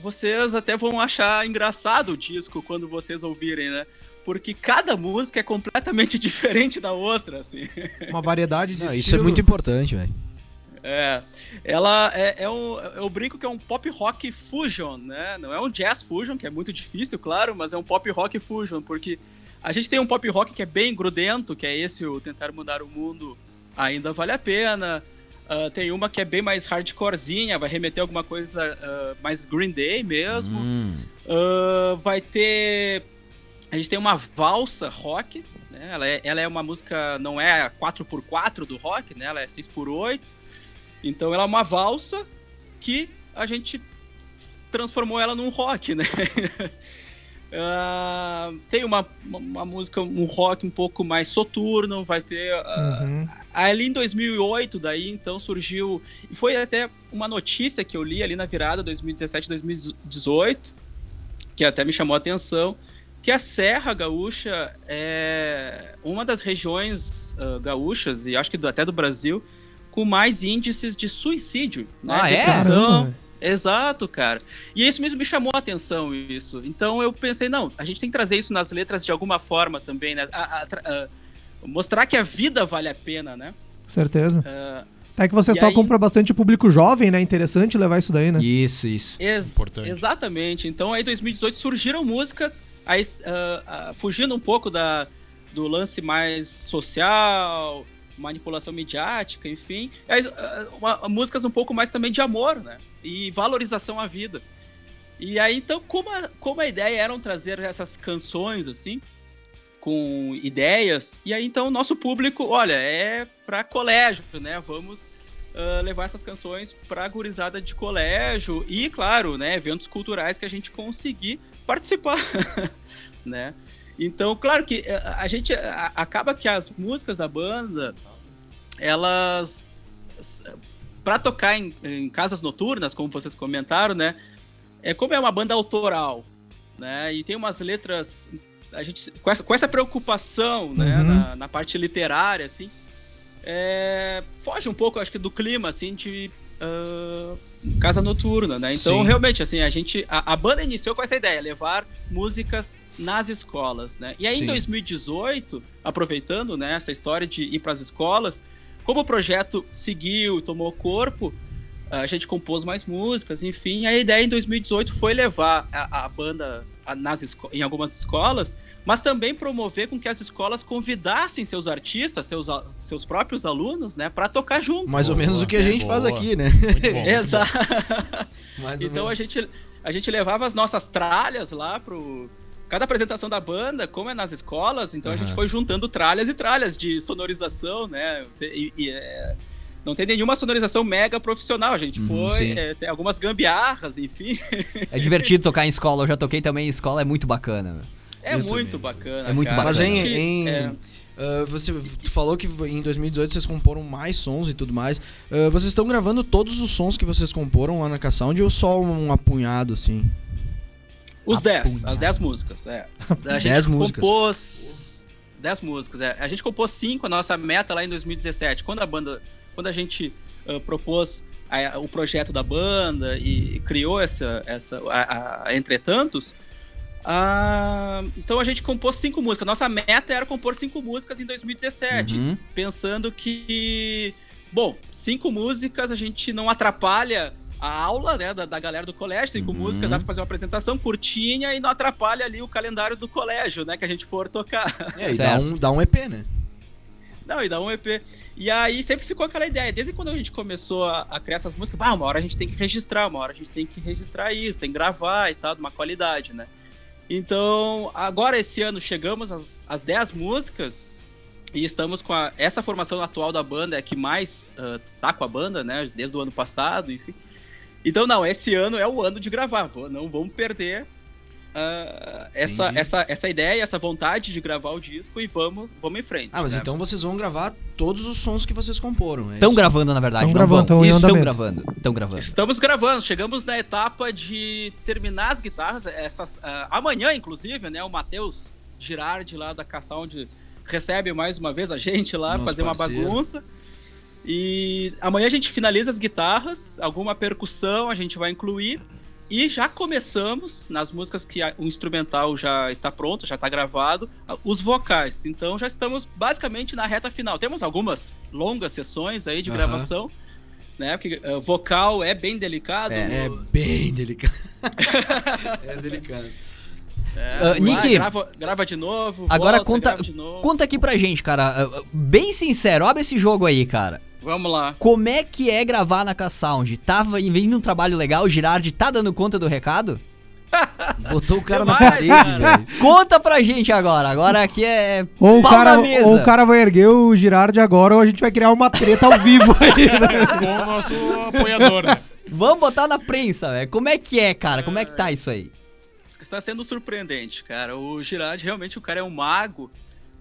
vocês até vão achar engraçado o disco quando vocês ouvirem, né? Porque cada música é completamente diferente da outra, assim. Uma variedade de Não, Isso é muito importante, velho. É, ela é, é um, eu brinco que é um pop rock fusion, né? Não é um jazz fusion, que é muito difícil, claro, mas é um pop rock fusion, porque a gente tem um pop rock que é bem grudento, que é esse o Tentar Mudar o Mundo Ainda Vale a Pena. Uh, tem uma que é bem mais hardcorezinha, vai remeter alguma coisa uh, mais Green Day mesmo. Hum. Uh, vai ter a gente tem uma valsa rock, né? Ela é, ela é uma música, não é 4x4 do rock, né? Ela é 6x8. Então ela é uma valsa que a gente transformou ela num rock, né? uh, tem uma, uma, uma, música, um rock um pouco mais soturno, vai ter... Uh, uhum. Ali em 2008, daí, então, surgiu... E foi até uma notícia que eu li ali na virada 2017-2018, que até me chamou a atenção, que a Serra Gaúcha é uma das regiões uh, gaúchas, e acho que do, até do Brasil, com mais índices de suicídio. Né? Ah, Depressão. é? Exato, cara. E isso mesmo me chamou a atenção, isso. Então eu pensei, não, a gente tem que trazer isso nas letras de alguma forma também, né? A, a, a, mostrar que a vida vale a pena, né? Certeza. Uh, até que vocês e tocam aí... para bastante público jovem, né? Interessante levar isso daí, né? Isso, isso. Ex Importante. Exatamente. Então aí em 2018 surgiram músicas aí, uh, uh, fugindo um pouco da, do lance mais social, manipulação midiática, enfim, aí, uh, uma, músicas um pouco mais também de amor, né? E valorização à vida. E aí, então, como a, como a ideia era trazer essas canções, assim, com ideias, e aí, então, o nosso público, olha, é para colégio, né? Vamos uh, levar essas canções para gurizada de colégio e, claro, né, eventos culturais que a gente conseguir participar, né? Então, claro que eh, a gente acaba que as músicas da banda, elas para tocar em, em, casas noturnas, como vocês comentaram, né? É como é uma banda autoral, né? E tem umas letras a gente com essa, com essa preocupação, né, uhum. na, na, parte literária, assim, é, foge um pouco, acho que do clima, assim, de uh, casa noturna, né? Então, Sim. realmente, assim, a gente. A, a, banda iniciou com essa ideia, levar músicas nas escolas, né? E aí, Sim. em 2018, aproveitando né, essa história de ir para as escolas, como o projeto seguiu e tomou corpo, a gente compôs mais músicas, enfim. A ideia em 2018 foi levar a, a banda nas em algumas escolas, mas também promover com que as escolas convidassem seus artistas, seus, seus próprios alunos, né, para tocar junto. Mais ou menos o que a gente boa. faz aqui, né? Exato. então a gente, a gente levava as nossas tralhas lá pro cada apresentação da banda, como é nas escolas, então uhum. a gente foi juntando tralhas e tralhas de sonorização, né? E, e é, não tem nenhuma sonorização mega profissional, a gente uhum, foi, é, tem algumas gambiarras, enfim. É divertido tocar em escola, eu já toquei também em escola, é muito bacana. É eu muito também. bacana. É muito cara. bacana. Mas em, em é. Uh, você falou que em 2018 vocês comporam mais sons e tudo mais. Uh, vocês estão gravando todos os sons que vocês comporam lá na K-Sound ou só um apunhado, assim? Os 10, as 10 músicas, é. A gente 10 músicas. compôs 10 músicas, é. A gente compôs 5, a nossa meta lá em 2017. Quando a banda, quando a gente uh, propôs a, o projeto da banda e criou essa, essa a, a, Entretantos, ah, então a gente compôs cinco músicas. Nossa meta era compor cinco músicas em 2017, uhum. pensando que, bom, cinco músicas a gente não atrapalha a aula né, da, da galera do colégio, cinco uhum. músicas, dá pra fazer uma apresentação curtinha e não atrapalha ali o calendário do colégio, né, que a gente for tocar. É, e dá um, dá um EP, né? Não, e dá um EP. E aí sempre ficou aquela ideia, desde quando a gente começou a, a criar essas músicas, ah, uma hora a gente tem que registrar, uma hora a gente tem que registrar isso, tem que gravar e tal, de uma qualidade, né? Então, agora esse ano chegamos às, às 10 músicas e estamos com a, essa formação atual da banda é que mais uh, tá com a banda, né? Desde o ano passado, enfim. Então, não, esse ano é o ano de gravar. Não vamos perder uh, essa, essa, essa ideia, essa vontade de gravar o disco e vamos, vamos em frente. Ah, mas né? então vocês vão gravar todos os sons que vocês comporam. Estão é gravando, na verdade. Estão gravando, estão gravando. Estão gravando. Estamos gravando. Chegamos na etapa de terminar as guitarras. Essas, uh, amanhã, inclusive, né? O Matheus Girardi lá da K-Sound recebe mais uma vez a gente lá, Nosso fazer parceiro. uma bagunça. E amanhã a gente finaliza as guitarras, alguma percussão a gente vai incluir. E já começamos, nas músicas que o instrumental já está pronto, já está gravado, os vocais. Então já estamos basicamente na reta final. Temos algumas longas sessões aí de uhum. gravação, né? Porque uh, vocal é bem delicado. É, é bem delicado. é delicado. É, uh, Nick, grava, grava, de novo. Agora volta, conta, conta aqui pra gente, cara. Uh, bem sincero, abre esse jogo aí, cara. Vamos lá. Como é que é gravar na K-Sound? Tava vindo um trabalho legal, o Girardi tá dando conta do recado? Botou o cara na parede, velho. Conta pra gente agora. Agora aqui é. Ou o, cara, ou o cara vai erguer o Girardi agora, ou a gente vai criar uma treta ao vivo aí. Né? Com o nosso apoiador, né? Vamos botar na prensa, velho. Como é que é, cara? Como é que tá isso aí? Está sendo surpreendente, cara. O Girardi realmente o cara é um mago,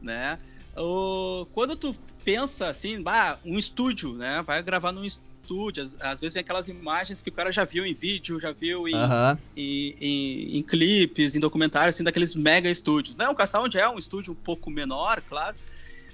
né? O... Quando tu pensa assim, bah, um estúdio, né? Vai gravar num estúdio. Às, às, vezes vem aquelas imagens que o cara já viu em vídeo, já viu em, em, em, em, clipes, em documentários, assim, daqueles mega estúdios. Né? O K-Sound é um estúdio um pouco menor, claro.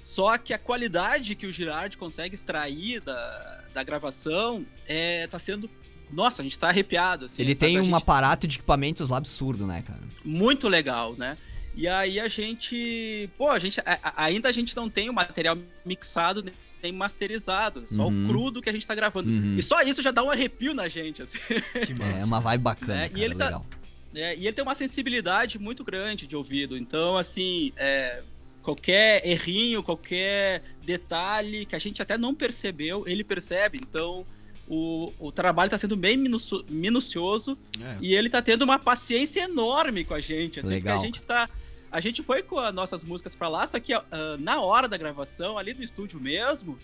Só que a qualidade que o Girard consegue extrair da, da gravação é, tá sendo nossa, a gente tá arrepiado. Assim, Ele tem um gente... aparato de equipamentos lá absurdo, né, cara? Muito legal, né? E aí a gente, pô, a gente a, ainda a gente não tem o material mixado nem masterizado, só uhum. o crudo que a gente tá gravando. Uhum. E só isso já dá um arrepio na gente, assim. É uma vibe bacana, é, cara, e ele tá, legal. É, e ele tem uma sensibilidade muito grande de ouvido. Então, assim, é, qualquer errinho, qualquer detalhe que a gente até não percebeu, ele percebe. Então, o, o trabalho está sendo bem minucio, minucioso é. e ele está tendo uma paciência enorme com a gente. Assim, Legal. a gente tá a gente foi com as nossas músicas para lá, só que uh, na hora da gravação, ali no estúdio mesmo,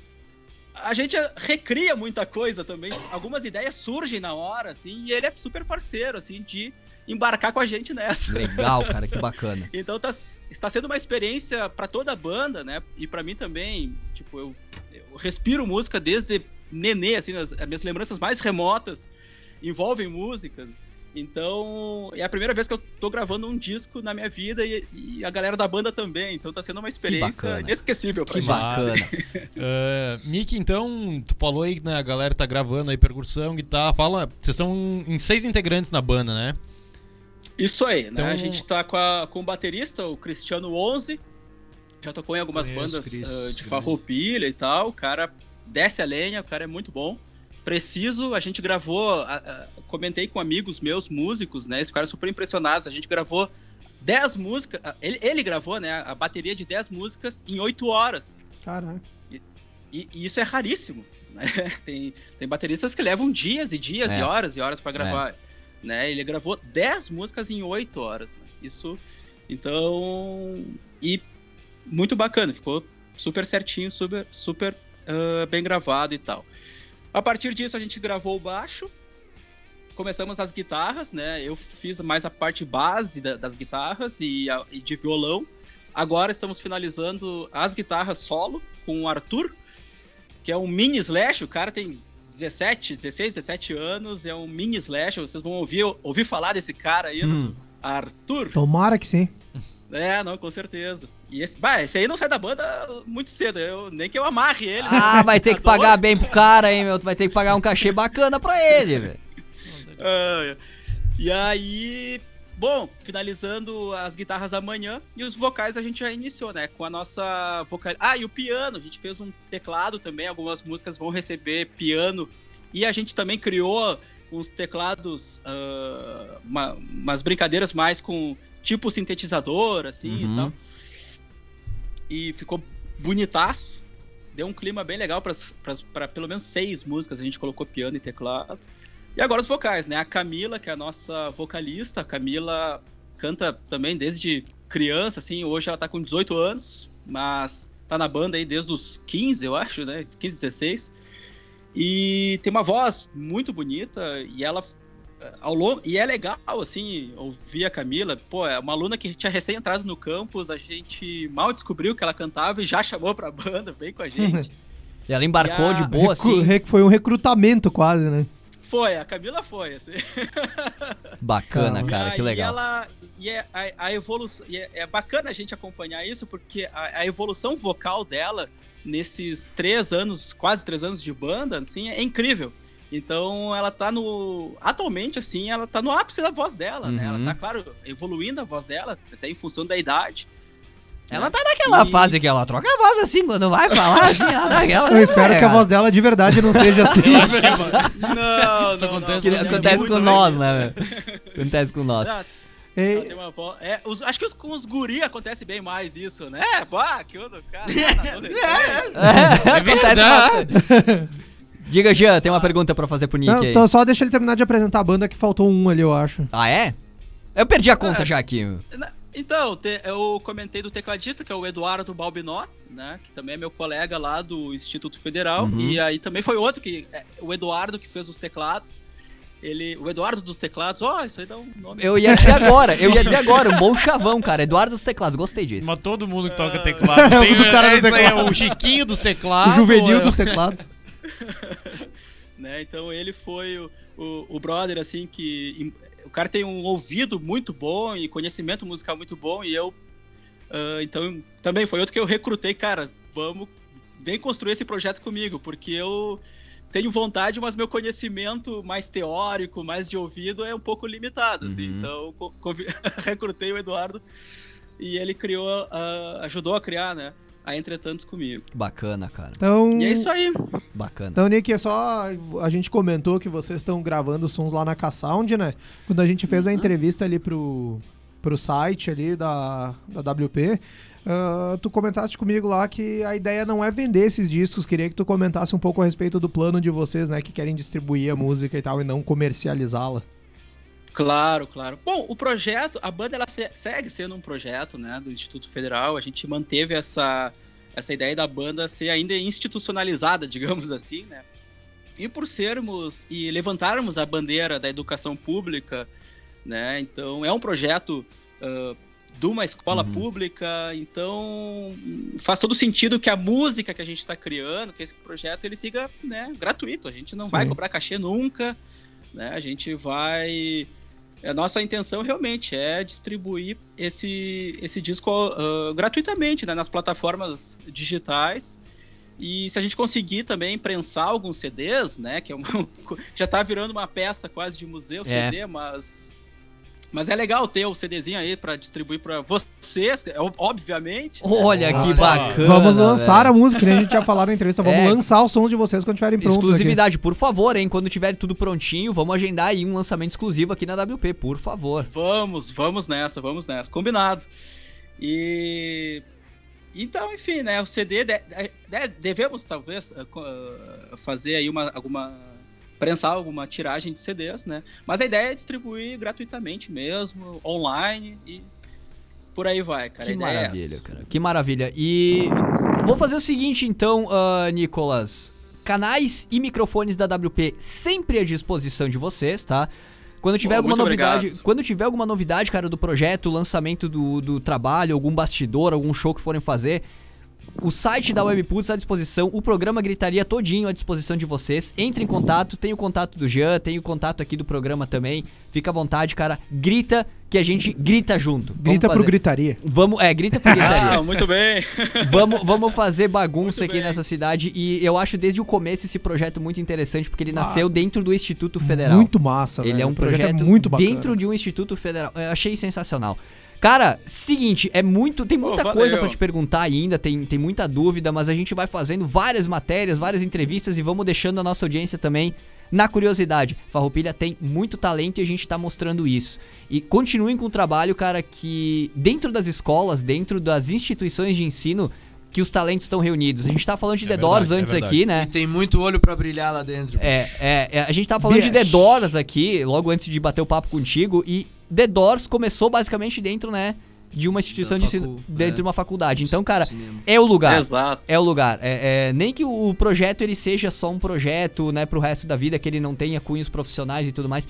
a gente recria muita coisa também. Algumas ideias surgem na hora, assim, e ele é super parceiro, assim, de embarcar com a gente nessa. Legal, cara, que bacana. então tá, está sendo uma experiência para toda a banda, né? E para mim também, tipo, eu, eu, respiro música desde nenê, assim, as, as minhas lembranças mais remotas envolvem músicas. Então, é a primeira vez que eu tô gravando um disco na minha vida e, e a galera da banda também. Então tá sendo uma experiência inesquecível pra que gente. Bacana. uh, Nick, então, tu falou aí que né, a galera tá gravando aí percussão, guitarra. Fala, vocês estão em seis integrantes na banda, né? Isso aí, então... né? A gente tá com, a, com o baterista, o Cristiano 11. Já tocou em algumas Conheço, bandas uh, de farroupilha e tal. O cara desce a lenha, o cara é muito bom preciso, a gente gravou, a, a, comentei com amigos meus, músicos, né? Eles ficaram super impressionados. A gente gravou 10 músicas, ele, ele, gravou, né? A bateria de 10 músicas em 8 horas. Caraca. E, e, e isso é raríssimo. Né? Tem, tem bateristas que levam dias e dias é. e horas e horas para gravar. É. Né? Ele gravou 10 músicas em 8 horas. Né? Isso Então, e muito bacana, ficou super certinho, super, super uh, bem gravado e tal. A partir disso, a gente gravou o baixo, começamos as guitarras, né? Eu fiz mais a parte base da, das guitarras e, a, e, de violão. Agora estamos finalizando as guitarras solo com o Arthur, que é um mini slash. O cara tem 17, 16, 17 anos, é um mini slash. Vocês vão ouvir, ouvir falar desse cara aí, hum. Arthur. Tomara que sim. É, não, com certeza. E esse, bah, esse aí não sai da banda muito cedo, eu, nem que eu amarre ele. Ah, né? vai ter que pagar bem pro cara, hein, meu. Tu vai ter que pagar um cachê bacana pra ele, velho. Ah, e aí, bom, finalizando as guitarras amanhã e os vocais a gente já iniciou, né? Com a nossa vocal. Ah, e o piano, a gente fez um teclado também, algumas músicas vão receber piano. E a gente também criou uns teclados, uh, uma, umas brincadeiras mais com tipo sintetizador, assim uhum. e tal. E ficou bonitaço. Deu um clima bem legal para pelo menos seis músicas. A gente colocou piano e teclado. E agora os vocais, né? A Camila, que é a nossa vocalista. A Camila canta também desde criança, assim. Hoje ela tá com 18 anos, mas tá na banda aí desde os 15, eu acho, né? 15, 16. E tem uma voz muito bonita e ela ao longo, e é legal, assim, ouvir a Camila. Pô, é uma aluna que tinha recém entrado no campus, a gente mal descobriu que ela cantava e já chamou pra banda, vem com a gente. e ela embarcou a... de boa, assim. Foi um recrutamento quase, né? Foi, a Camila foi, assim. Bacana, cara, que legal. E, ela, e é, a, a evolução. É, é, bacana a gente acompanhar isso, porque a, a, evolução vocal dela, nesses três anos, quase três anos de banda, assim, é incrível. Então ela tá no. Atualmente, assim, ela tá no ápice da voz dela, uhum. né? Ela tá, uhum. claro, evoluindo a voz dela, até em função da idade. Ela tá naquela e... fase que ela troca a voz assim, quando vai falar assim, ela dá aquela. Eu espero que a voz dela de verdade não seja assim. Eu acho que é... Não, Isso não, acontece, não, acontece com nós, né? Acontece com nós. E... É, os, acho que os, com os guri acontece bem mais isso, né? Vá, que o cara. Tá é, é, é, verdade. Diga, Jean, tem uma pergunta pra fazer pro Nick Não, aí. Então só deixa ele terminar de apresentar a banda que faltou um ali, eu acho. Ah, é? Eu perdi a conta é, já aqui. Então, te, eu comentei do tecladista, que é o Eduardo Balbinot, né? Que também é meu colega lá do Instituto Federal. Uhum. E aí também foi outro que. É, o Eduardo que fez os teclados. Ele, o Eduardo dos teclados, ó, oh, isso aí dá um nome. Eu ia dizer agora, eu ia dizer agora, um bom chavão, cara. Eduardo dos teclados, gostei disso. Mas todo mundo que toca teclado. Tem, o cara do teclado. É o Chiquinho dos teclados. O juvenil dos teclados. né? Então ele foi o, o, o, brother, assim, que. O cara tem um ouvido muito bom e conhecimento musical muito bom, e eu. Uh, então, também foi outro que eu recrutei, cara, vamos. Vem construir esse projeto comigo, porque eu tenho vontade, mas meu conhecimento mais teórico, mais de ouvido, é um pouco limitado, assim. uhum. assim. Então, recrutei o Eduardo e ele criou, uh, ajudou a criar, né? A Entretantos comigo. Bacana, cara. Então, e é isso aí. Bacana. Então, Nick, é só. A gente comentou que vocês estão gravando sons lá na K-Sound, né? Quando a gente fez a uhum. entrevista ali pro, pro site ali da, da WP. Uh, ah, tu comentaste comigo lá que a ideia não é vender esses discos. Queria que tu comentasse um pouco a respeito do plano de vocês, né? Que querem distribuir a música e tal e não comercializá-la. Claro, claro. Bom, o projeto, a banda ela segue sendo um projeto, né, do Instituto Federal. A gente manteve essa essa ideia da banda ser ainda institucionalizada, digamos assim, né? E por sermos e levantarmos a bandeira da educação pública, né? Então é um projeto uh, de uma escola uhum. pública, então faz todo sentido que a música que a gente está criando, que esse projeto ele siga, né, gratuito. A gente não Sim. vai cobrar cachê nunca, né? A gente vai a nossa intenção realmente é distribuir esse, esse disco uh, gratuitamente né, nas plataformas digitais. E se a gente conseguir também prensar alguns CDs, né? Que é uma, já está virando uma peça quase de museu, é. CD, mas mas é legal ter o CDzinho aí pra distribuir pra vocês, é obviamente. Olha que bacana. Vamos lançar a música, né? A gente já falou na entrevista. Vamos é. lançar os sons de vocês quando estiverem prontos. Exclusividade, aqui. por favor, hein? Quando tiver tudo prontinho, vamos agendar aí um lançamento exclusivo aqui na WP, por favor. Vamos, vamos nessa, vamos nessa. Combinado. E. Então, enfim, né? O CD. De, de, devemos, talvez, uh, fazer aí uma, alguma prensar alguma tiragem de CDs, né? Mas a ideia é distribuir gratuitamente mesmo, online e por aí vai, cara. Que é maravilha, é cara. Que maravilha. E vou fazer o seguinte, então, uh, Nicolas. Canais e microfones da WP sempre à disposição de vocês, tá? Quando tiver alguma novidade, obrigado. quando tiver alguma novidade, cara, do projeto, lançamento do, do trabalho, algum bastidor, algum show que forem fazer, o site da Webputs à disposição, o programa Gritaria todinho à disposição de vocês. Entre em contato, tem o contato do Jean, tem o contato aqui do programa também. Fica à vontade, cara. Grita que a gente grita junto. Grita pro Gritaria. Vamos, é, grita pro Gritaria. ah, muito bem. vamos, vamos fazer bagunça muito aqui bem. nessa cidade e eu acho desde o começo esse projeto muito interessante porque ele ah, nasceu dentro do Instituto Federal. Muito massa, Ele velho. é um projeto, projeto é muito bacana. dentro de um Instituto Federal. Eu achei sensacional. Cara, seguinte, é muito. Tem muita oh, coisa para te perguntar ainda, tem, tem muita dúvida, mas a gente vai fazendo várias matérias, várias entrevistas e vamos deixando a nossa audiência também na curiosidade. Farroupilha tem muito talento e a gente tá mostrando isso. E continuem com o trabalho, cara, que dentro das escolas, dentro das instituições de ensino, que os talentos estão reunidos. A gente tá falando de é The Doors é antes é aqui, né? E tem muito olho para brilhar lá dentro. É, é, é, a gente tava falando de The Doors aqui, logo antes de bater o papo contigo, e The Doors começou basicamente dentro, né? De uma instituição de ensino, dentro é. de uma faculdade. Então, cara, Cinema. é o lugar. Exato. É o lugar. É, é, nem que o projeto ele seja só um projeto, né, pro resto da vida, que ele não tenha cunhos profissionais e tudo mais.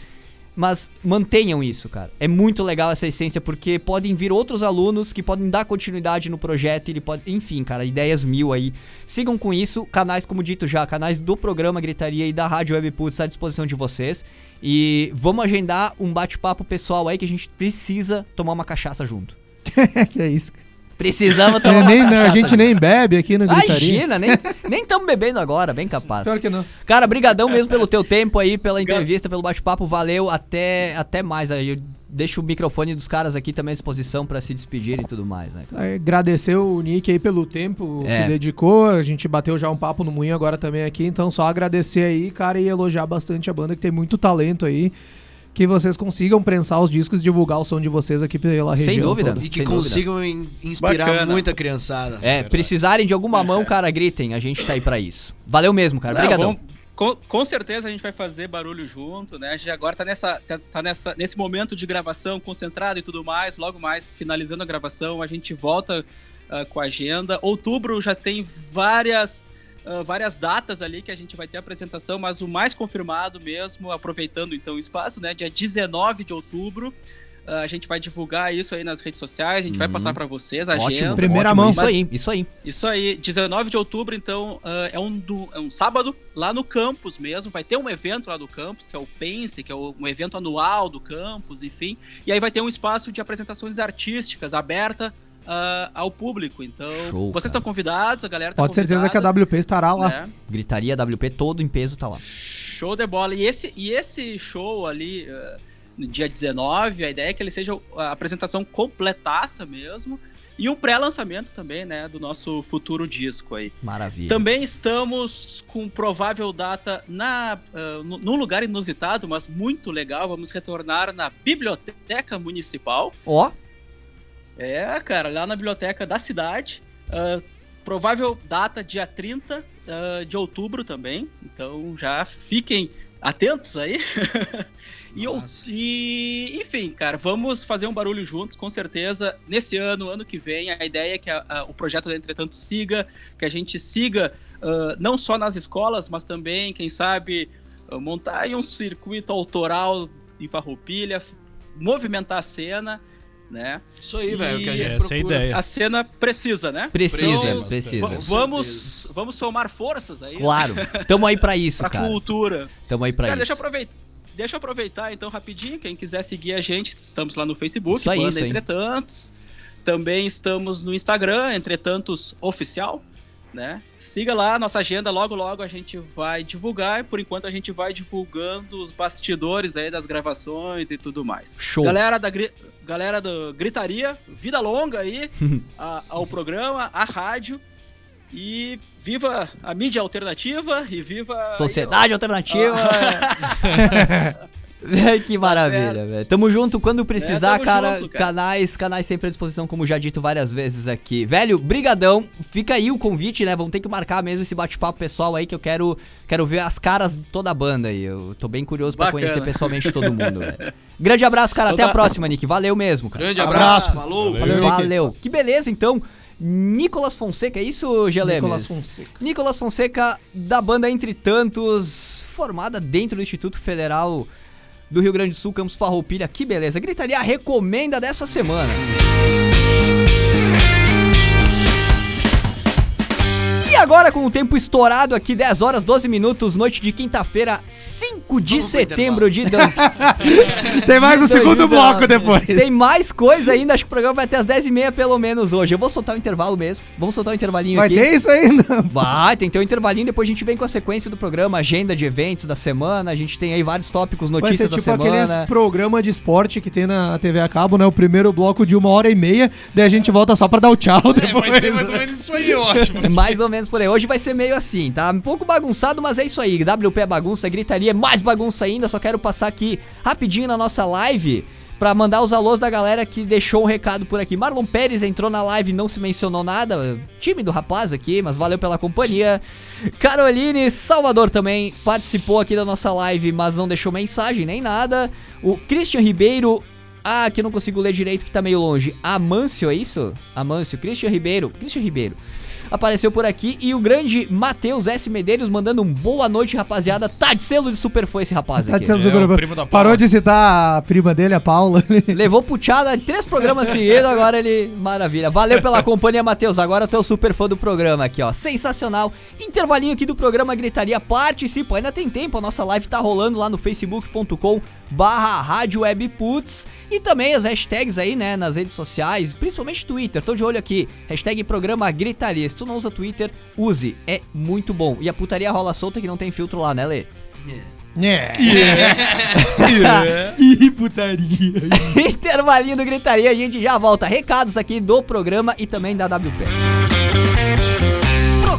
Mas mantenham isso, cara. É muito legal essa essência, porque podem vir outros alunos que podem dar continuidade no projeto. Ele pode. Enfim, cara, ideias mil aí. Sigam com isso. Canais, como dito já, canais do programa Gritaria e da Rádio Webputs à disposição de vocês. E vamos agendar um bate-papo pessoal aí que a gente precisa tomar uma cachaça junto. que é isso. Precisava tomar é, nem, A gente nem bebe aqui no Gritaria. Imagina, nem nem estamos bebendo agora, bem capaz. Claro que não. Cara, brigadão mesmo pelo teu tempo aí, pela entrevista, pelo bate-papo, valeu, até, até mais aí. Eu deixo o microfone dos caras aqui também à disposição para se despedir e tudo mais, né? Agradecer o Nick aí pelo tempo é. que dedicou, a gente bateu já um papo no Moinho agora também aqui, então só agradecer aí, cara, e elogiar bastante a banda que tem muito talento aí que vocês consigam prensar os discos e divulgar o som de vocês aqui pela região. Sem dúvida. Toda. E que consigam dúvida. inspirar Bacana. muita criançada. É, precisarem de alguma mão, cara, gritem. A gente tá aí para isso. Valeu mesmo, cara. Obrigadão. Com, com, certeza a gente vai fazer barulho junto, né? A gente agora tá, nessa, tá, tá, nessa, nesse momento de gravação concentrado e tudo mais. Logo mais, finalizando a gravação, a gente volta uh, com a agenda. Outubro já tem várias uh, várias datas ali que a gente vai ter apresentação, mas o mais confirmado mesmo, aproveitando então o espaço, né? Dia 19 de outubro. Uh, a gente vai divulgar isso aí nas redes sociais, a gente uhum. vai passar para vocês a Ótimo, agenda. Primeira Ótimo, mão, isso aí, isso aí. Isso aí, 19 de outubro, então, uh, é, um do, é um sábado lá no campus mesmo. Vai ter um evento lá no campus, que é o Pense, que é o, um evento anual do campus, enfim. E aí vai ter um espaço de apresentações artísticas aberta uh, ao público. Então, Show, vocês estão convidados, a galera tá Pode certeza que a WP estará lá. Né? Gritaria WP todo em peso tá lá. Show de bola. E esse, e esse show ali, uh, dia 19, a ideia é que ele seja a apresentação completaça mesmo. E um pré-lançamento também, né, do nosso futuro disco aí. Maravilha. Também estamos com provável data na, uh, num lugar inusitado, mas muito legal. Vamos retornar na Biblioteca Municipal. Ó. Oh. É, cara, lá na biblioteca da cidade. Uh, provável data dia 30 uh, ah, de outubro também. Então já fiquem atentos aí. e, eu, e, enfim, cara, vamos fazer um barulho juntos, com certeza. Nesse ano, ano que vem, a ideia é que a, a, o projeto da Entretanto siga, que a gente siga uh, não só nas escolas, mas também, quem sabe, montar um circuito autoral em Farroupilha, movimentar a cena né? Isso aí, velho, que a gente Essa é a ideia. A cena precisa, né? Precisa, precisa. precisa. Vamos, vamos somar forças aí. Claro. Tamo aí para isso, pra cara. Pra cultura. Tamo aí para isso. Deixa eu aproveitar. Deixa eu aproveitar então rapidinho, quem quiser seguir a gente, estamos lá no Facebook, isso aí, Banda isso Entretantos. Também estamos no Instagram, Entretantos Oficial né? Siga lá a nossa agenda, logo logo a gente vai divulgar. Por enquanto a gente vai divulgando os bastidores aí das gravações e tudo mais. Show. Galera da galera do Gritaria, vida longa aí a, ao programa, à rádio. E viva a mídia alternativa e viva Sociedade aí, alternativa. que maravilha, tá velho. Tamo junto quando precisar, é, cara, junto, cara, Canais, canais sempre à disposição, como já dito várias vezes aqui. Velho, brigadão. Fica aí o convite, né? Vamos ter que marcar mesmo esse bate-papo pessoal aí que eu quero quero ver as caras de toda a banda aí. Eu tô bem curioso para conhecer pessoalmente todo mundo, velho. Grande abraço, cara. Até a próxima, Nick. Valeu mesmo, cara. Grande abraço. abraço. Falou. Valeu. Valeu. Que beleza, então. Nicolas Fonseca, é isso, Gelemes? Nicolas Fonseca. Nicolas Fonseca, da banda Entre Tantos, formada dentro do Instituto Federal do Rio Grande do Sul, Campos Farroupilha. Que beleza. Gritaria recomenda dessa semana. Agora, com o tempo estourado aqui, 10 horas 12 minutos, noite de quinta-feira, 5 de Vamos setembro de dança. Tem mais um segundo bloco depois. Tem mais coisa ainda, acho que o programa vai até as 10h30 pelo menos hoje. Eu vou soltar o um intervalo mesmo. Vamos soltar o um intervalinho vai aqui. Vai ter isso ainda? Vai, tem que ter um intervalinho, depois a gente vem com a sequência do programa, agenda de eventos da semana, a gente tem aí vários tópicos, notícias vai ser, tipo, da semana. aqueles programa de esporte que tem na TV a cabo, né? O primeiro bloco de uma hora e meia, daí a gente volta só pra dar o tchau depois. É, vai ser mais ou menos isso aí, eu acho. mais ou menos por aí. Hoje vai ser meio assim, tá? Um pouco bagunçado, mas é isso aí. WP é bagunça, gritaria é mais bagunça ainda. Só quero passar aqui rapidinho na nossa live para mandar os alôs da galera que deixou um recado por aqui. Marlon Pérez entrou na live, não se mencionou nada. Time do rapaz aqui, mas valeu pela companhia. Caroline Salvador também participou aqui da nossa live, mas não deixou mensagem nem nada. O Christian Ribeiro ah, que eu não consigo ler direito que tá meio longe. Amâncio, é isso? Amâncio, Christian Ribeiro. Christian Ribeiro apareceu por aqui. E o grande Matheus S. Medeiros mandando um boa noite, rapaziada. Tá de selo de super foi esse rapaz aqui. Tá de selo de super é, primo da Parou de citar a prima dele, a Paula. Levou puxada três programas seguidos, agora ele. Maravilha. Valeu pela companhia, Matheus. Agora tu é o super fã do programa aqui, ó. Sensacional. Intervalinho aqui do programa Gritaria. Participa, ainda tem tempo. A nossa live tá rolando lá no facebook.com barra Rádio Web Puts e também as hashtags aí, né, nas redes sociais, principalmente Twitter. Tô de olho aqui. Hashtag programa Gritaria. Se tu não usa Twitter, use. É muito bom. E a putaria rola solta que não tem filtro lá, né, Lê? Yeah. Yeah. yeah. Ih, putaria. Intervalinho do Gritaria, a gente já volta. Recados aqui do programa e também da WP.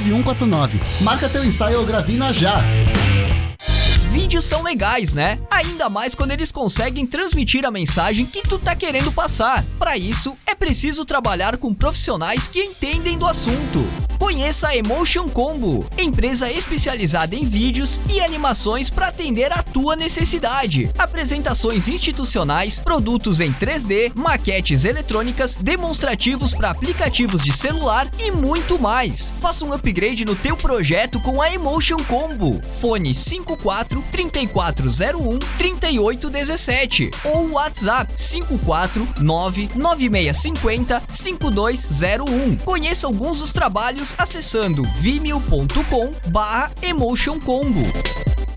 9149. Marca teu ensaio ou gravina já! Vídeos são legais, né? Ainda mais quando eles conseguem transmitir a mensagem que tu tá querendo passar. Para isso, é preciso trabalhar com profissionais que entendem do assunto. Conheça a Emotion Combo, empresa especializada em vídeos e animações para atender a tua necessidade. Apresentações institucionais, produtos em 3D, maquetes eletrônicas, demonstrativos para aplicativos de celular e muito mais. Faça um upgrade no teu projeto com a Emotion Combo. Fone 54 3401 3817 ou WhatsApp 549 9650 5201. Conheça alguns dos trabalhos acessando vimeo.com barra Emotion Combo.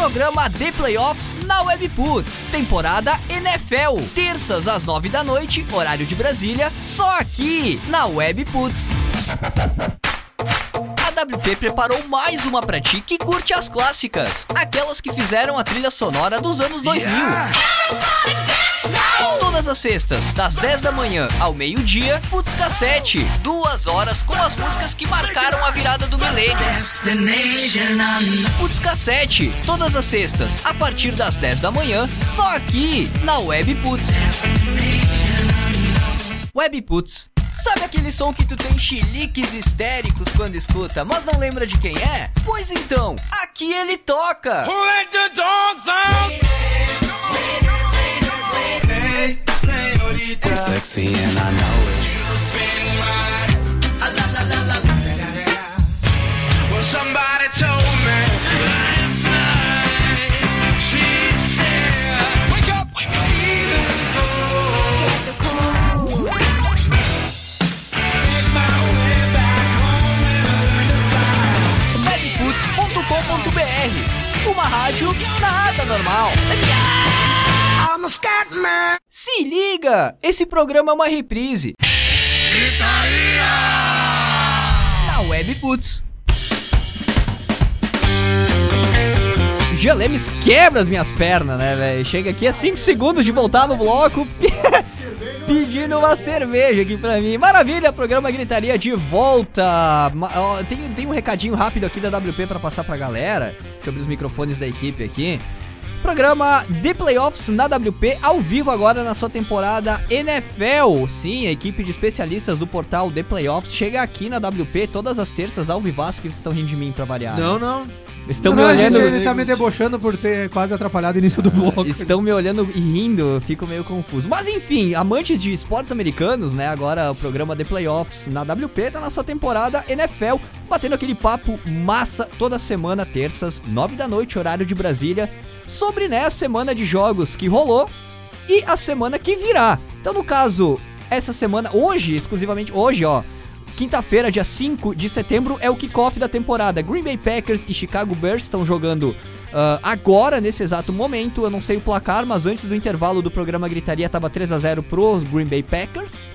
Programa The Playoffs na Webputs, temporada NFL, terças às nove da noite, horário de Brasília, só aqui na Webputs. A WP preparou mais uma pra ti que curte as clássicas, aquelas que fizeram a trilha sonora dos anos 2000. Yeah. Todas as sextas, das 10 da manhã ao meio-dia, Putz Cassete. Duas horas com as músicas que marcaram a virada do milênio. Putz Cassete. Todas as sextas, a partir das 10 da manhã, só aqui na Web Putz. Web Putz. Sabe aquele som que tu tem chiliques histéricos quando escuta, mas não lembra de quem é? Pois então, aqui ele toca! Who let the dogs out? Sexy and I know it. Well, somebody told me last night. She said, Wake up, wake up. Uma rádio nada normal. Se liga, esse programa é uma reprise. Gritaria! Na Webputs. Gelemes quebra as minhas pernas, né, velho? Chega aqui a 5 segundos de voltar no bloco pedindo uma cerveja aqui pra mim. Maravilha, programa Gritaria de volta. Tem, tem um recadinho rápido aqui da WP para passar pra galera. Deixa eu abrir os microfones da equipe aqui. Programa The Playoffs na WP, ao vivo agora na sua temporada NFL. Sim, a equipe de especialistas do portal The Playoffs chega aqui na WP todas as terças ao vivaço que vocês estão rindo de mim pra variar. Não, não. Estão não, me olhando. Gente, ele tá me debochando por ter quase atrapalhado o início do bloco. Estão me olhando e rindo, eu fico meio confuso. Mas enfim, amantes de esportes americanos, né? Agora o programa The Playoffs na WP tá na sua temporada NFL, batendo aquele papo massa toda semana, terças, nove da noite, horário de Brasília, sobre né, a semana de jogos que rolou e a semana que virá. Então, no caso, essa semana, hoje, exclusivamente hoje, ó. Quinta-feira, dia 5 de setembro, é o kickoff da temporada. Green Bay Packers e Chicago Bears estão jogando uh, agora, nesse exato momento. Eu não sei o placar, mas antes do intervalo do programa Gritaria tava 3 a 0 pros Green Bay Packers.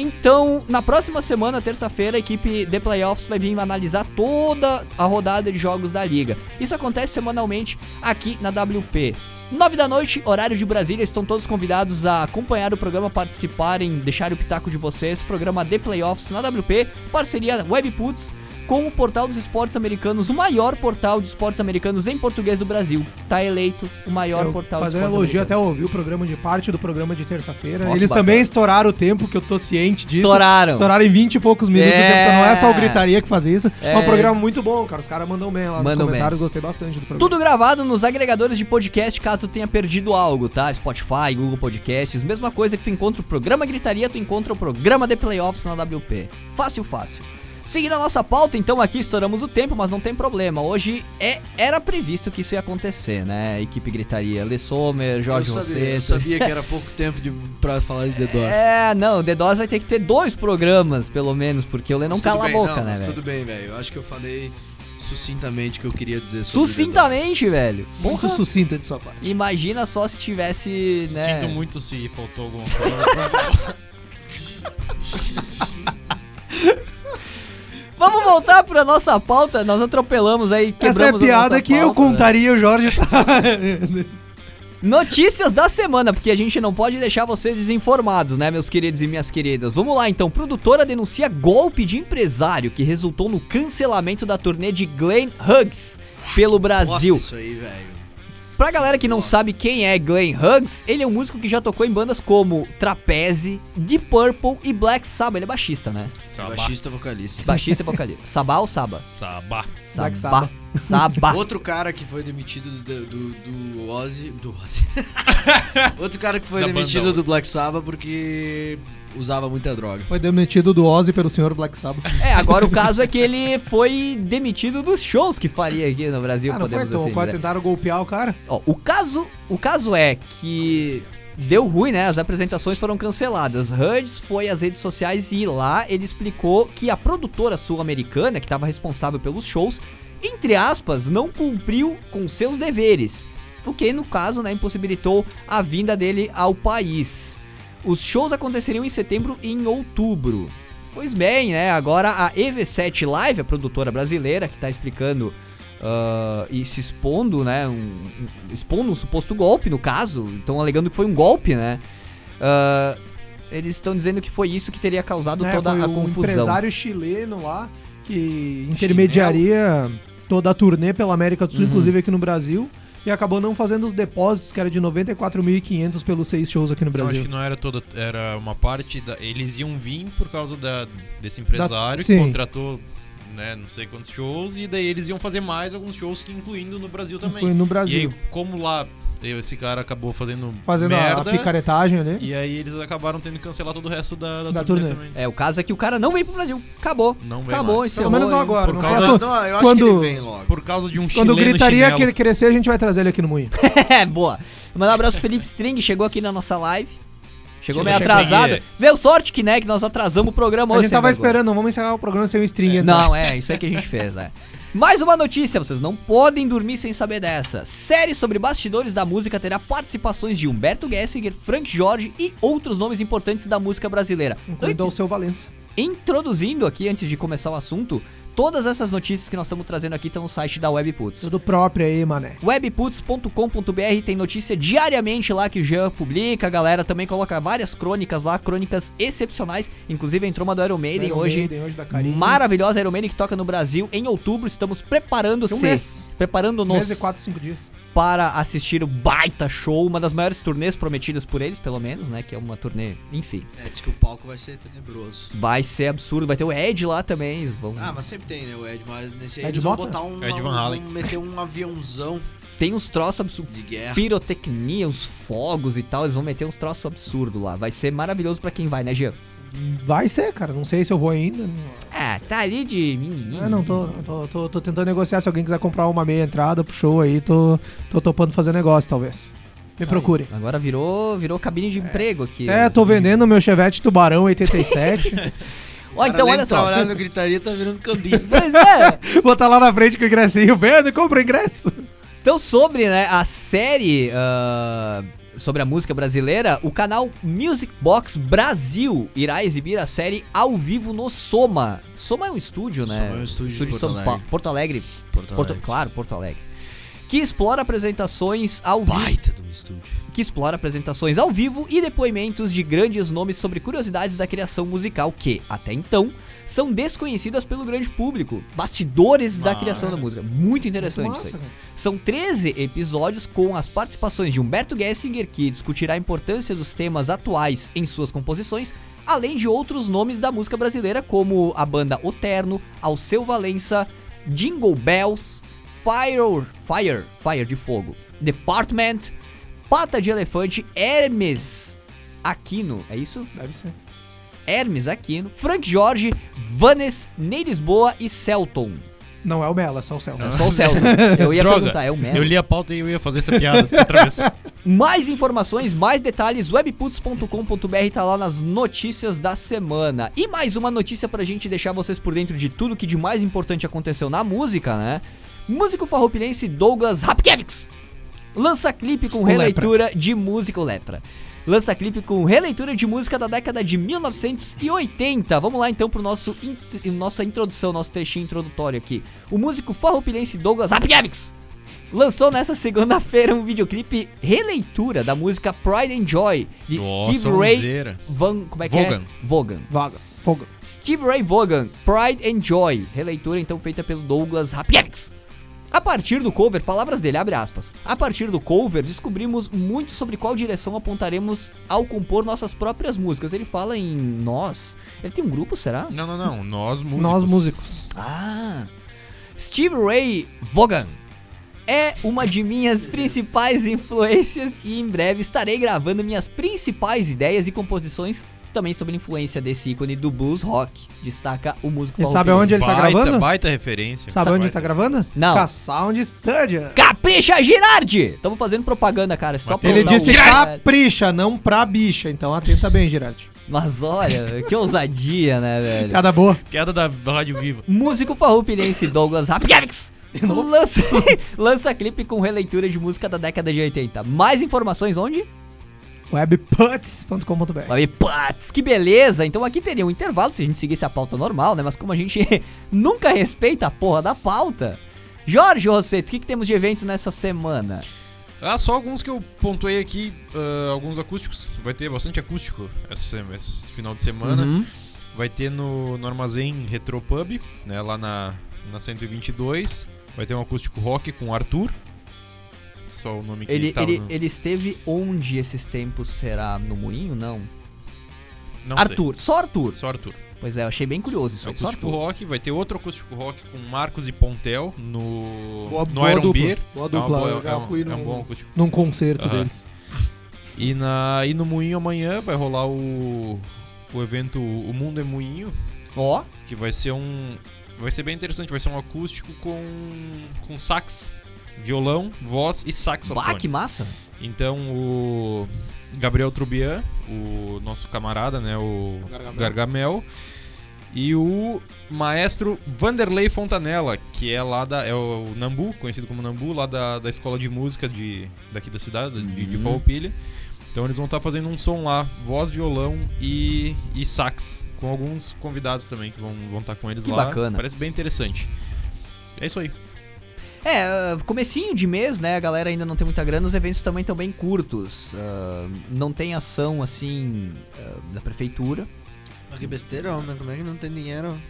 Então, na próxima semana, terça-feira, a equipe de playoffs vai vir analisar toda a rodada de jogos da liga. Isso acontece semanalmente aqui na WP. 9 da noite, horário de Brasília, estão todos convidados a acompanhar o programa, participarem, deixar o pitaco de vocês. Programa The Playoffs na WP, parceria Webputs com o Portal dos Esportes Americanos, o maior portal de esportes americanos em português do Brasil. Tá eleito o maior eu portal de esportes um elogio até ouvi o programa de parte do programa de terça-feira. Eles também estouraram o tempo, que eu tô ciente disso. Estouraram. Estouraram em 20 e poucos minutos. É... Então não é só o Gritaria que faz isso. É, é um programa muito bom, cara. Os caras mandam bem lá mandam nos comentários. Bem. Gostei bastante do programa. Tudo gravado nos agregadores de podcast, caso tenha perdido algo, tá? Spotify, Google Podcasts. Mesma coisa que tu encontra o programa Gritaria, tu encontra o programa de Playoffs na WP. Fácil, fácil. Seguindo a nossa pauta, então aqui estouramos o tempo, mas não tem problema. Hoje é, era previsto que isso ia acontecer, né? Equipe gritaria. Lê Sommer, Jorge eu sabia, Eu sabia que era pouco tempo de, pra falar de The Doors. É, não, The Doors vai ter que ter dois programas, pelo menos, porque o Lê não cala bem, a boca, não, né, mas véio? tudo bem, velho. Eu acho que eu falei sucintamente o que eu queria dizer sobre Sucintamente, velho. Muito sucinta de sua parte. Imagina só se tivesse, né? Sinto muito se faltou alguma coisa. Vamos voltar pra nossa pauta. Nós atropelamos aí, quebramos Essa é a piada a que pauta, eu contaria, né? o Jorge tá... Notícias da semana, porque a gente não pode deixar vocês desinformados, né, meus queridos e minhas queridas. Vamos lá então. Produtora denuncia golpe de empresário que resultou no cancelamento da turnê de Glenn Hughes pelo Brasil. Nossa, isso aí, velho. Pra galera que não Nossa. sabe quem é Glenn Hughes, ele é um músico que já tocou em bandas como Trapeze, Deep Purple e Black Sabbath. Ele é baixista, né? Sabá. Baixista vocalista. Baixista e vocalista. Sabá ou Saba? Sabá. Sabá. Sabá. Outro cara que foi demitido do, do, do Ozzy. Do Ozzy. Outro cara que foi da demitido do Black Sabbath porque usava muita droga. Foi demitido do Ozzy pelo senhor Black Sabbath. É, agora o caso é que ele foi demitido dos shows que faria aqui no Brasil, ah, podemos foi, então, assim tentaram golpear o cara? Ó, o caso, o caso é que deu ruim, né? As apresentações foram canceladas. Hurds foi às redes sociais e lá ele explicou que a produtora sul-americana, que estava responsável pelos shows, entre aspas, não cumpriu com seus deveres. O que, no caso, né, impossibilitou a vinda dele ao país. Os shows aconteceriam em setembro e em outubro. Pois bem, né? Agora a EV7 Live, a produtora brasileira, que está explicando uh, e se expondo, né? Um, um, expondo um suposto golpe, no caso. Estão alegando que foi um golpe, né? Uh, eles estão dizendo que foi isso que teria causado é, toda a confusão. Um empresário chileno lá que intermediaria toda a turnê pela América do Sul, uhum. inclusive aqui no Brasil e acabou não fazendo os depósitos, que era de 94.500 pelos seis shows aqui no Brasil. Eu acho que não era toda, era uma parte da. Eles iam vir por causa da, desse empresário da, que contratou né, não sei quantos shows, e daí eles iam fazer mais alguns shows que incluindo no Brasil também. Incluindo no Brasil. E aí, como lá Esse cara acabou fazendo, fazendo merda, a picaretagem ali. E aí eles acabaram tendo que cancelar todo o resto da, da, da turnê, turnê, também. É, o caso é que o cara não veio pro Brasil. Acabou. Não veio Acabou, mais. Pelo menos não agora. Por causa, não, eu acho quando, que ele vem logo. Por causa de um Quando gritaria que ele crescer, a gente vai trazer ele aqui no Moinho. é, boa. Mandar um abraço pro Felipe String, chegou aqui na nossa live. Chegou meio atrasado. Deu sorte que, né, que nós atrasamos o programa hoje. A gente tava esperando, vamos encerrar o programa sem o string. É, não, é, isso é que a gente fez, né. Mais uma notícia, vocês não podem dormir sem saber dessa. Série sobre bastidores da música terá participações de Humberto Gessinger, Frank Jorge e outros nomes importantes da música brasileira. Incluindo o seu Valença. Introduzindo aqui, antes de começar o assunto, Todas essas notícias que nós estamos trazendo aqui estão no site da Webputs. Tudo próprio aí, mané. Webputs.com.br tem notícia diariamente lá que o Jean publica. A galera também coloca várias crônicas lá, crônicas excepcionais. Inclusive entrou uma do Iron Maiden Iron hoje. Maiden, hoje da maravilhosa Iron Maiden que toca no Brasil em outubro. Estamos preparando-se. Um Preparando-nos. Um mês e quatro, cinco dias para assistir o baita show, uma das maiores turnês prometidas por eles, pelo menos, né? Que é uma turnê, enfim. É, diz que o palco vai ser tenebroso. Vai ser absurdo, vai ter o Ed lá também. Vão... Ah, mas sempre tem, né? O Ed, mas nesse Ed eles vão botar um. Ed Van Halen. Vão meter um aviãozão. Tem uns troços absurdos. De guerra. Pirotecnia, uns fogos e tal. Eles vão meter uns troços absurdos lá. Vai ser maravilhoso para quem vai, né, Jean? Vai ser, cara. Não sei se eu vou ainda. Ah, tá ali de menininho. Ah, não, tô, tô, tô, tô, tentando negociar. Se alguém quiser comprar uma meia entrada pro show aí, tô, tô topando fazer negócio, talvez. Me tá procure. Aí. Agora virou, virou cabine de é. emprego aqui. É, tô vendendo meu Chevette Tubarão 87. Ó, então olha só. Trabalhando no gritaria tá virando cambista. pois é. Botar lá na frente com o ingressinho, vendo e compra ingresso. Então, sobre né, a série uh, sobre a música brasileira, o canal Music Box Brasil irá exibir a série ao vivo no Soma. Soma é um estúdio, né? Soma é um estúdio, estúdio de Porto, Alegre. Pa Porto Alegre. Porto Alegre. Porto, claro, Porto Alegre. Que explora apresentações ao vivo. Baita do estúdio. Que explora apresentações ao vivo e depoimentos de grandes nomes sobre curiosidades da criação musical que, até então, são desconhecidas pelo grande público. Bastidores da criação da música. Muito interessante massa, isso aí. São 13 episódios com as participações de Humberto Gessinger, que discutirá a importância dos temas atuais em suas composições, além de outros nomes da música brasileira, como a banda Oterno, Alceu Valença, Jingle Bells, Fire, Fire, Fire de Fogo, Department, Pata de Elefante, Hermes Aquino, é isso? Deve ser. Hermes Aquino, Frank Jorge, Vanes, Ney Lisboa e Celton. Não é o Melo, é só o Celton. É só o Celton. Eu ia Droga, perguntar, é o Melo. Eu li a pauta e eu ia fazer essa piada, você atravessou. Mais informações, mais detalhes, webputs.com.br tá lá nas notícias da semana. E mais uma notícia pra gente deixar vocês por dentro de tudo que de mais importante aconteceu na música, né? Músico farroupilhense Douglas Rapkiewicz lança clipe com o releitura lepra. de música Lepra lança clipe com releitura de música da década de 1980. Vamos lá então pro nosso in nossa introdução, nosso trechinho introdutório aqui. O músico farroupilhense Douglas Apievics lançou nessa segunda-feira um videoclipe releitura da música Pride and Joy de Nossa, Steve Ray Van, como é que Vaughan. é? Vaughan. Vaughan. Vaughan. Steve Ray Vaughan, Pride and Joy, releitura então feita pelo Douglas Rapievics. A partir do cover, palavras dele, abre aspas. A partir do cover, descobrimos muito sobre qual direção apontaremos ao compor nossas próprias músicas. Ele fala em nós. Ele tem um grupo, será? Não, não, não. Nós músicos. Nós músicos. Ah. Steve Ray Vaughan é uma de minhas principais influências e em breve estarei gravando minhas principais ideias e composições também sob a influência desse ícone do blues rock. Destaca o músico E sabe onde ele tá gravando? Baita referência. Sabe onde ele tá gravando? Não. Com a Sound Studio. Capricha Girardi! Estamos fazendo propaganda, cara. Stop ele disse capricha, não pra bicha. Então atenta bem, Girardi. Mas olha, que ousadia, né, velho? Piada boa. Queda da Rádio Viva. Músico farroupilhense Douglas Rapkiewicz lança, lança clipe com releitura de música da década de 80. Mais informações onde? webputs.com.br Webputs, que beleza! Então aqui teria um intervalo se a gente seguisse a pauta normal, né? Mas como a gente nunca respeita a porra da pauta. Jorge Rosseto, o que, que temos de eventos nessa semana? Ah, só alguns que eu pontuei aqui, uh, alguns acústicos. Vai ter bastante acústico esse, esse final de semana. Uhum. Vai ter no, no Armazém Retropub, né, lá na, na 122. Vai ter um acústico rock com Arthur, só o nome que ele, ele, no... ele esteve onde esses tempos será? No Moinho? Não. Não Arthur, sei. só Arthur. Só Arthur. Pois é, eu achei bem curioso isso. Acústico Rock, vai ter outro Acústico Rock com Marcos e Pontel no, boa, no boa Iron dupla, Beer. Boa dupla, é, um, é, um, fui é um bom acústico. Num concerto uh -huh. deles. E, na, e no Moinho amanhã vai rolar o, o evento O Mundo é Moinho. Ó. Oh. Que vai ser um. Vai ser bem interessante, vai ser um acústico com, com sax, violão, voz e saxofone. Bah, que massa! Então o Gabriel Trubian, o nosso camarada, né, o Gargamel, Gargamel e o maestro Vanderlei Fontanella, que é lá da. É o Nambu, conhecido como Nambu, lá da, da escola de música de, daqui da cidade, uhum. de, de uhum. Farroupilha. Então eles vão estar tá fazendo um som lá, voz, violão e, e sax, com alguns convidados também que vão estar vão tá com eles que lá. bacana. Parece bem interessante. É isso aí. É, comecinho de mês, né? A galera ainda não tem muita grana, os eventos também estão bem curtos. Uh, não tem ação assim uh, da prefeitura. Mas que besteira, homem. Como é que não tem dinheiro?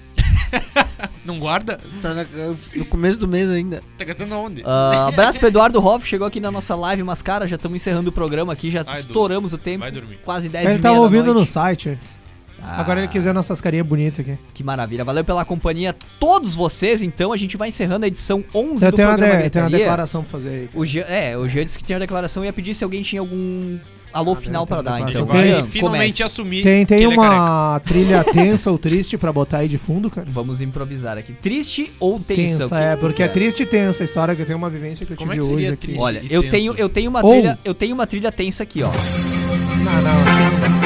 não guarda? Tá no começo do mês ainda. Tá gastando aonde? Uh, abraço pro Eduardo Hoff, chegou aqui na nossa live, mas cara, já estamos encerrando o programa aqui, já Ai, estouramos o tempo. Vai dormir. Quase 10 Ele tava ouvindo no site antes. Ah, Agora ele quiser nossas carinhas bonitas aqui. Que maravilha. Valeu pela companhia todos vocês. Então a gente vai encerrando a edição 11 eu do programa de, Tem uma declaração pra fazer aí. O Jean, é, o Jean disse que tinha uma declaração e ia pedir se alguém tinha algum alô ah, final para dar. Então, vai Jean, finalmente comece. assumir. Tem, tem uma é trilha tensa ou triste para botar aí de fundo, cara? Vamos improvisar aqui. Triste ou tensa? Tensa, é, porque é triste e tensa a história que eu tenho uma vivência que eu Como tive é que hoje aqui. Olha, eu tenho, eu tenho uma trilha, eu tenho uma trilha tensa aqui, ó. Não, não, não.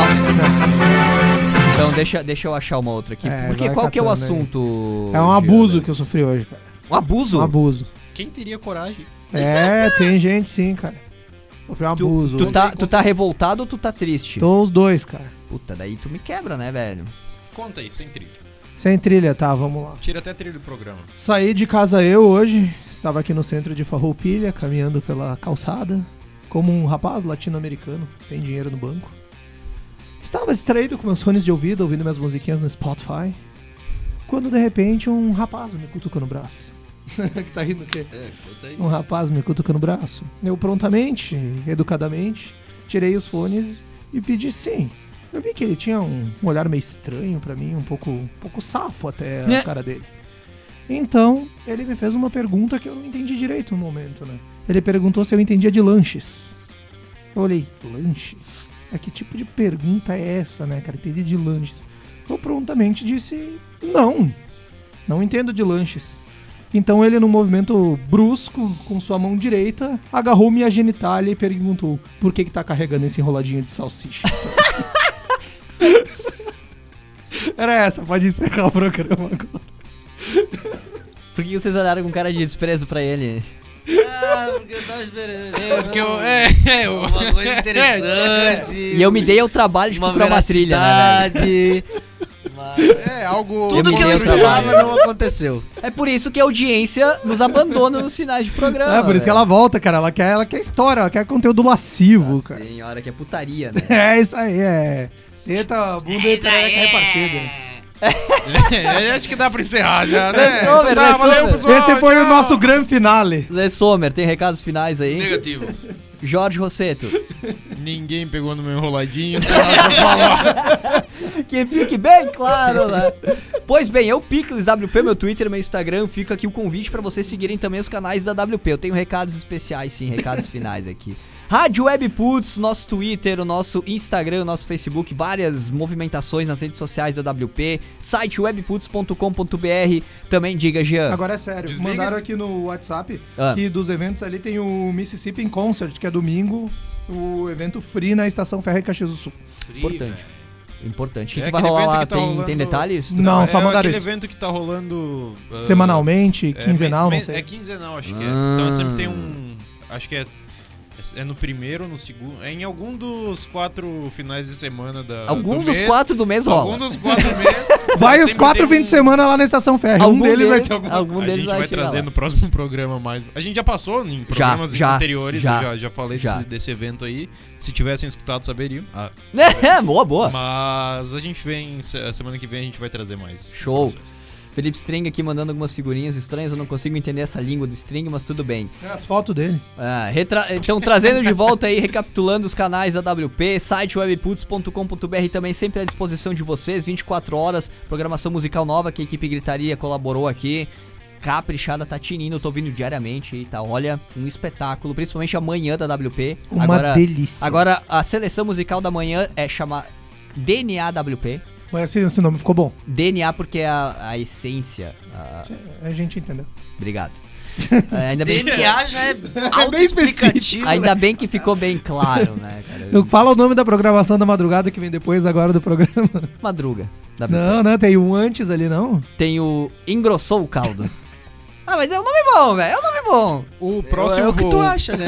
Não. Então deixa, deixa eu achar uma outra aqui. É, Porque qual que é o assunto? É um abuso que eu sofri hoje, cara. Um abuso? Um abuso. Quem teria coragem? É, tem gente sim, cara. Sofri um abuso. Tu, tá, tu tá revoltado ou tu tá triste? Tô os dois, cara. Puta, daí tu me quebra, né, velho? Conta aí, sem trilha. Sem trilha, tá, vamos lá. Tira até a trilha do programa. Saí de casa eu hoje, estava aqui no centro de Farroupilha, caminhando pela calçada, como um rapaz latino-americano, sem dinheiro no banco. Estava distraído com meus fones de ouvido, ouvindo minhas musiquinhas no Spotify, quando de repente um rapaz me cutucou no braço. que tá rindo o quê? É, um rapaz me cutucou no braço. Eu prontamente, educadamente, tirei os fones e pedi sim. Eu vi que ele tinha um, um olhar meio estranho para mim, um pouco, um pouco safo até a é. cara dele. Então, ele me fez uma pergunta que eu não entendi direito no momento, né? Ele perguntou se eu entendia de lanches. Eu olhei, lanches? É que tipo de pergunta é essa, né, cara? Entendi de lanches. Eu prontamente disse: Não, não entendo de lanches. Então ele, num movimento brusco, com sua mão direita, agarrou minha genitália e perguntou: Por que, que tá carregando esse enroladinho de salsicha? Era essa, pode encerrar o programa agora. Por que vocês olharam com cara de desprezo pra ele? Ah, porque eu tava esperando. É, porque eu. É, é, uma coisa é, interessante. E eu me dei ao trabalho de procurar uma trilha, né, velho? É, algo. Tudo que eu esperava não aconteceu. É por isso que a audiência nos abandona nos finais de programa. É, por isso que ela volta, cara. Ela quer, ela quer história, ela quer conteúdo lascivo, Nossa cara. Senhora, que é putaria, né? É, isso aí, é. Eita, bunda é e perereca repartida. É, acho que dá pra encerrar já, né? Sommer, então tá, valeu, pessoal. Esse foi tchau. o nosso grande finale. Zé Sommer, tem recados finais aí? Negativo. Jorge Rosseto. Ninguém pegou no meu enroladinho. que fique bem claro, né? Pois bem, eu Picles WP, meu Twitter, meu Instagram. Fica aqui o convite para vocês seguirem também os canais da WP. Eu tenho recados especiais, sim, recados finais aqui. Rádio Webputs, nosso Twitter, o nosso Instagram, o nosso Facebook, várias movimentações nas redes sociais da WP, site webputs.com.br, também diga, Jean. Agora é sério, Desliga. mandaram aqui no WhatsApp ah. que dos eventos ali tem o Mississippi in Concert, que é domingo, o evento free na Estação Ferro em Caxias do Sul. Free, Importante. Véio. Importante. O que, é que vai rolar lá? Tá tem, rolando... tem, detalhes? Não, não só é mandaram isso. evento que tá rolando... Uh, Semanalmente, é, quinzenal, não sei. É quinzenal, acho ah. que é. Então sempre tem um... Acho que é é no primeiro, no segundo. É em algum dos quatro finais de semana da. Algum do dos mês, quatro do mês rola. Algum dos quatro meses. vai os quatro fins um... de semana lá na Estação Ferro. Algum um deles, deles vai ter algum. algum a gente vai, vai trazer lá. no próximo programa mais. A gente já passou em programas já, anteriores, já, já, já falei já. Desse, desse, evento aí. Se tivessem escutado, saberiam. Ah. É, boa, boa. Mas a gente vem. Semana que vem a gente vai trazer mais. Show. Felipe String aqui mandando algumas figurinhas estranhas, eu não consigo entender essa língua do String, mas tudo bem. É as fotos dele. Ah, retra... Então, trazendo de volta aí, recapitulando os canais da WP, site webputs.com.br também sempre à disposição de vocês, 24 horas, programação musical nova que a equipe Gritaria colaborou aqui. Caprichada tá tinindo, tô ouvindo diariamente e tá, olha, um espetáculo, principalmente amanhã da WP. Uma agora, delícia. Agora, a seleção musical da manhã é chamar DNA WP. Mas esse, esse nome ficou bom. DNA porque é a, a essência. A... a gente entendeu. Obrigado. É, ainda bem DNA já é autoexplicativo. É ainda bem que ficou bem claro, né, cara? Eu falo o nome da programação da madrugada que vem depois agora do programa. Madruga. Não, não, tem um antes ali, não? Tem o Engrossou o Caldo. ah, mas é um nome bom, velho. É um nome bom. O próximo. É o que tu acha, né?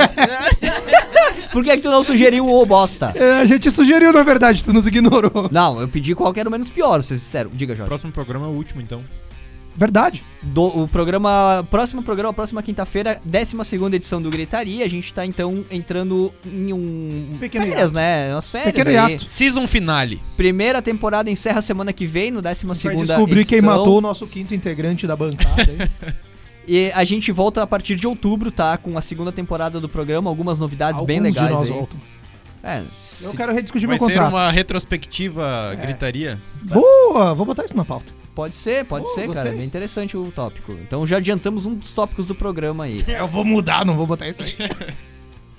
Por que, que tu não sugeriu o bosta? É, a gente sugeriu, na verdade, tu nos ignorou. Não, eu pedi qual que era o menos pior, ser sincero. Diga, Jorge. Próximo programa é o último, então. Verdade. Do, o programa. Próximo programa, próxima quinta-feira, 12 edição do Gritaria. A gente tá então entrando em um. Pequeno férias, né? Umas férias. Pequeno aí. hiato. Season finale. Primeira temporada encerra semana que vem, no 12 Vai descobrir edição. quem matou o nosso quinto integrante da bancada. e a gente volta a partir de outubro, tá? Com a segunda temporada do programa, algumas novidades Alguns bem legais. De nós aí. voltam. É, Eu quero rediscutir Vai meu ser contrato. uma retrospectiva gritaria. Boa! Vou botar isso na pauta. Pode ser, pode Pô, ser, gostei. cara. É bem interessante o tópico. Então já adiantamos um dos tópicos do programa aí. Eu vou mudar, não vou botar isso aí.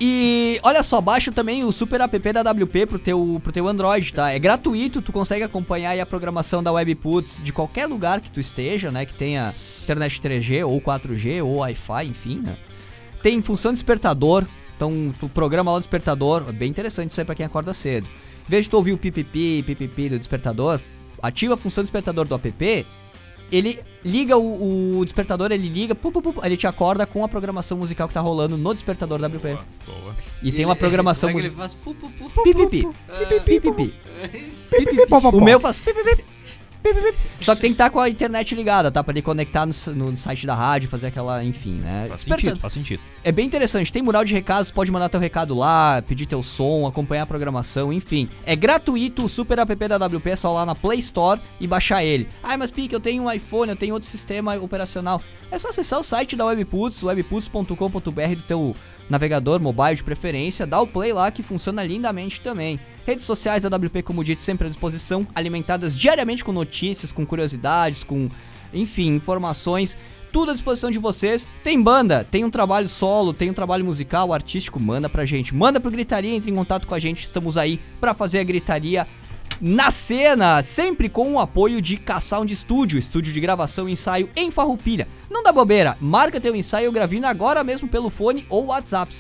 E olha só, baixa também o super app da WP pro teu, pro teu Android, tá? É gratuito, tu consegue acompanhar a programação da Webputs de qualquer lugar que tu esteja, né? Que tenha internet 3G ou 4G ou Wi-Fi, enfim, né? Tem função despertador, então tu programa lá o despertador, é bem interessante isso aí pra quem acorda cedo. Em vez de tu ouvir o pipipi, pipipi do despertador, ativa a função despertador do app, ele liga o, o despertador, ele liga, pu, pu, pu, ele te acorda com a programação musical que tá rolando no despertador WP. Boa, boa. E tem uma programação é musical. ele faz? Pu, pu, pu, pu, Pipipi. Pipipi. O meu faz pipipi. Pipipi. Só que tem que estar com a internet ligada, tá? Pra ele conectar no, no site da rádio, fazer aquela, enfim, né? Faz Desperta- sentido, faz sentido. É bem interessante. Tem mural de recados, pode mandar teu recado lá, pedir teu som, acompanhar a programação, enfim. É gratuito o super app da WP, é só lá na Play Store e baixar ele. Ah, mas Pique, eu tenho um iPhone, eu tenho outro sistema operacional. É só acessar o site da Webputs, webputs.com.br do teu navegador mobile de preferência, dá o play lá que funciona lindamente também. Redes sociais da WP, como dito, sempre à disposição, alimentadas diariamente com notícias, com curiosidades, com, enfim, informações. Tudo à disposição de vocês. Tem banda, tem um trabalho solo, tem um trabalho musical, artístico, manda pra gente. Manda pro Gritaria, entre em contato com a gente, estamos aí pra fazer a gritaria na cena, sempre com o apoio de K-Sound Studio, estúdio de gravação e ensaio em Farroupilha. Não dá bobeira, marca teu ensaio gravina agora mesmo pelo fone ou WhatsApp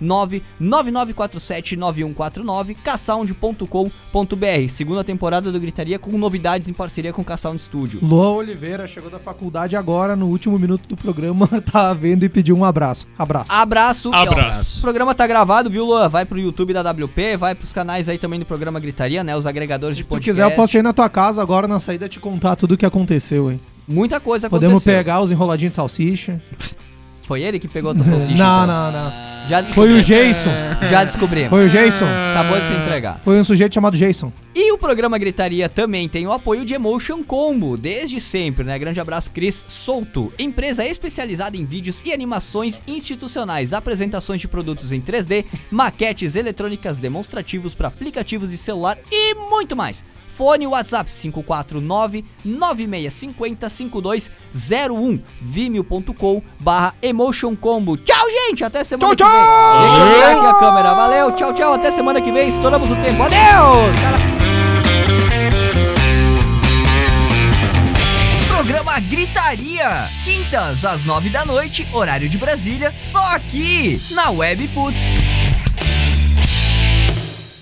54999479149 ksound.com.br. Segunda temporada do Gritaria com novidades em parceria com K-Sound Studio. Luan Oliveira chegou da faculdade agora, no último minuto do programa, tá vendo e pediu um abraço. Abraço. Abraço. e, ó, Abraço. o programa tá gravado, viu, Luan? Vai pro YouTube da WP, vai pros canais aí também do programa Gritaria, né? Os agregadores de Se tu podcast. quiser, eu posso ir na tua casa agora na saída te contar tudo o que aconteceu, hein? Muita coisa aconteceu. Podemos pegar os enroladinhos de salsicha. Foi ele que pegou a tua salsicha? não, então? não, não. Já Foi o Jason. Já descobrimos. Foi o Jason. Acabou de se entregar. Foi um sujeito chamado Jason. E o programa Gritaria também tem o apoio de Emotion Combo, desde sempre, né? Grande abraço, Cris Souto. Empresa especializada em vídeos e animações institucionais, apresentações de produtos em 3D, maquetes eletrônicas demonstrativos para aplicativos de celular e muito mais. Fone WhatsApp 549-9650-5201 vimeo.com barra Emotion Combo. Tchau, gente! Até semana Tchau, que vem. tchau! Deixa eu virar aqui a câmera. Valeu, tchau, tchau. Até semana que vem. Estouramos o tempo. Adeus! Cara- Programa Gritaria. Quintas às nove da noite, horário de Brasília. Só aqui, na Web Putz.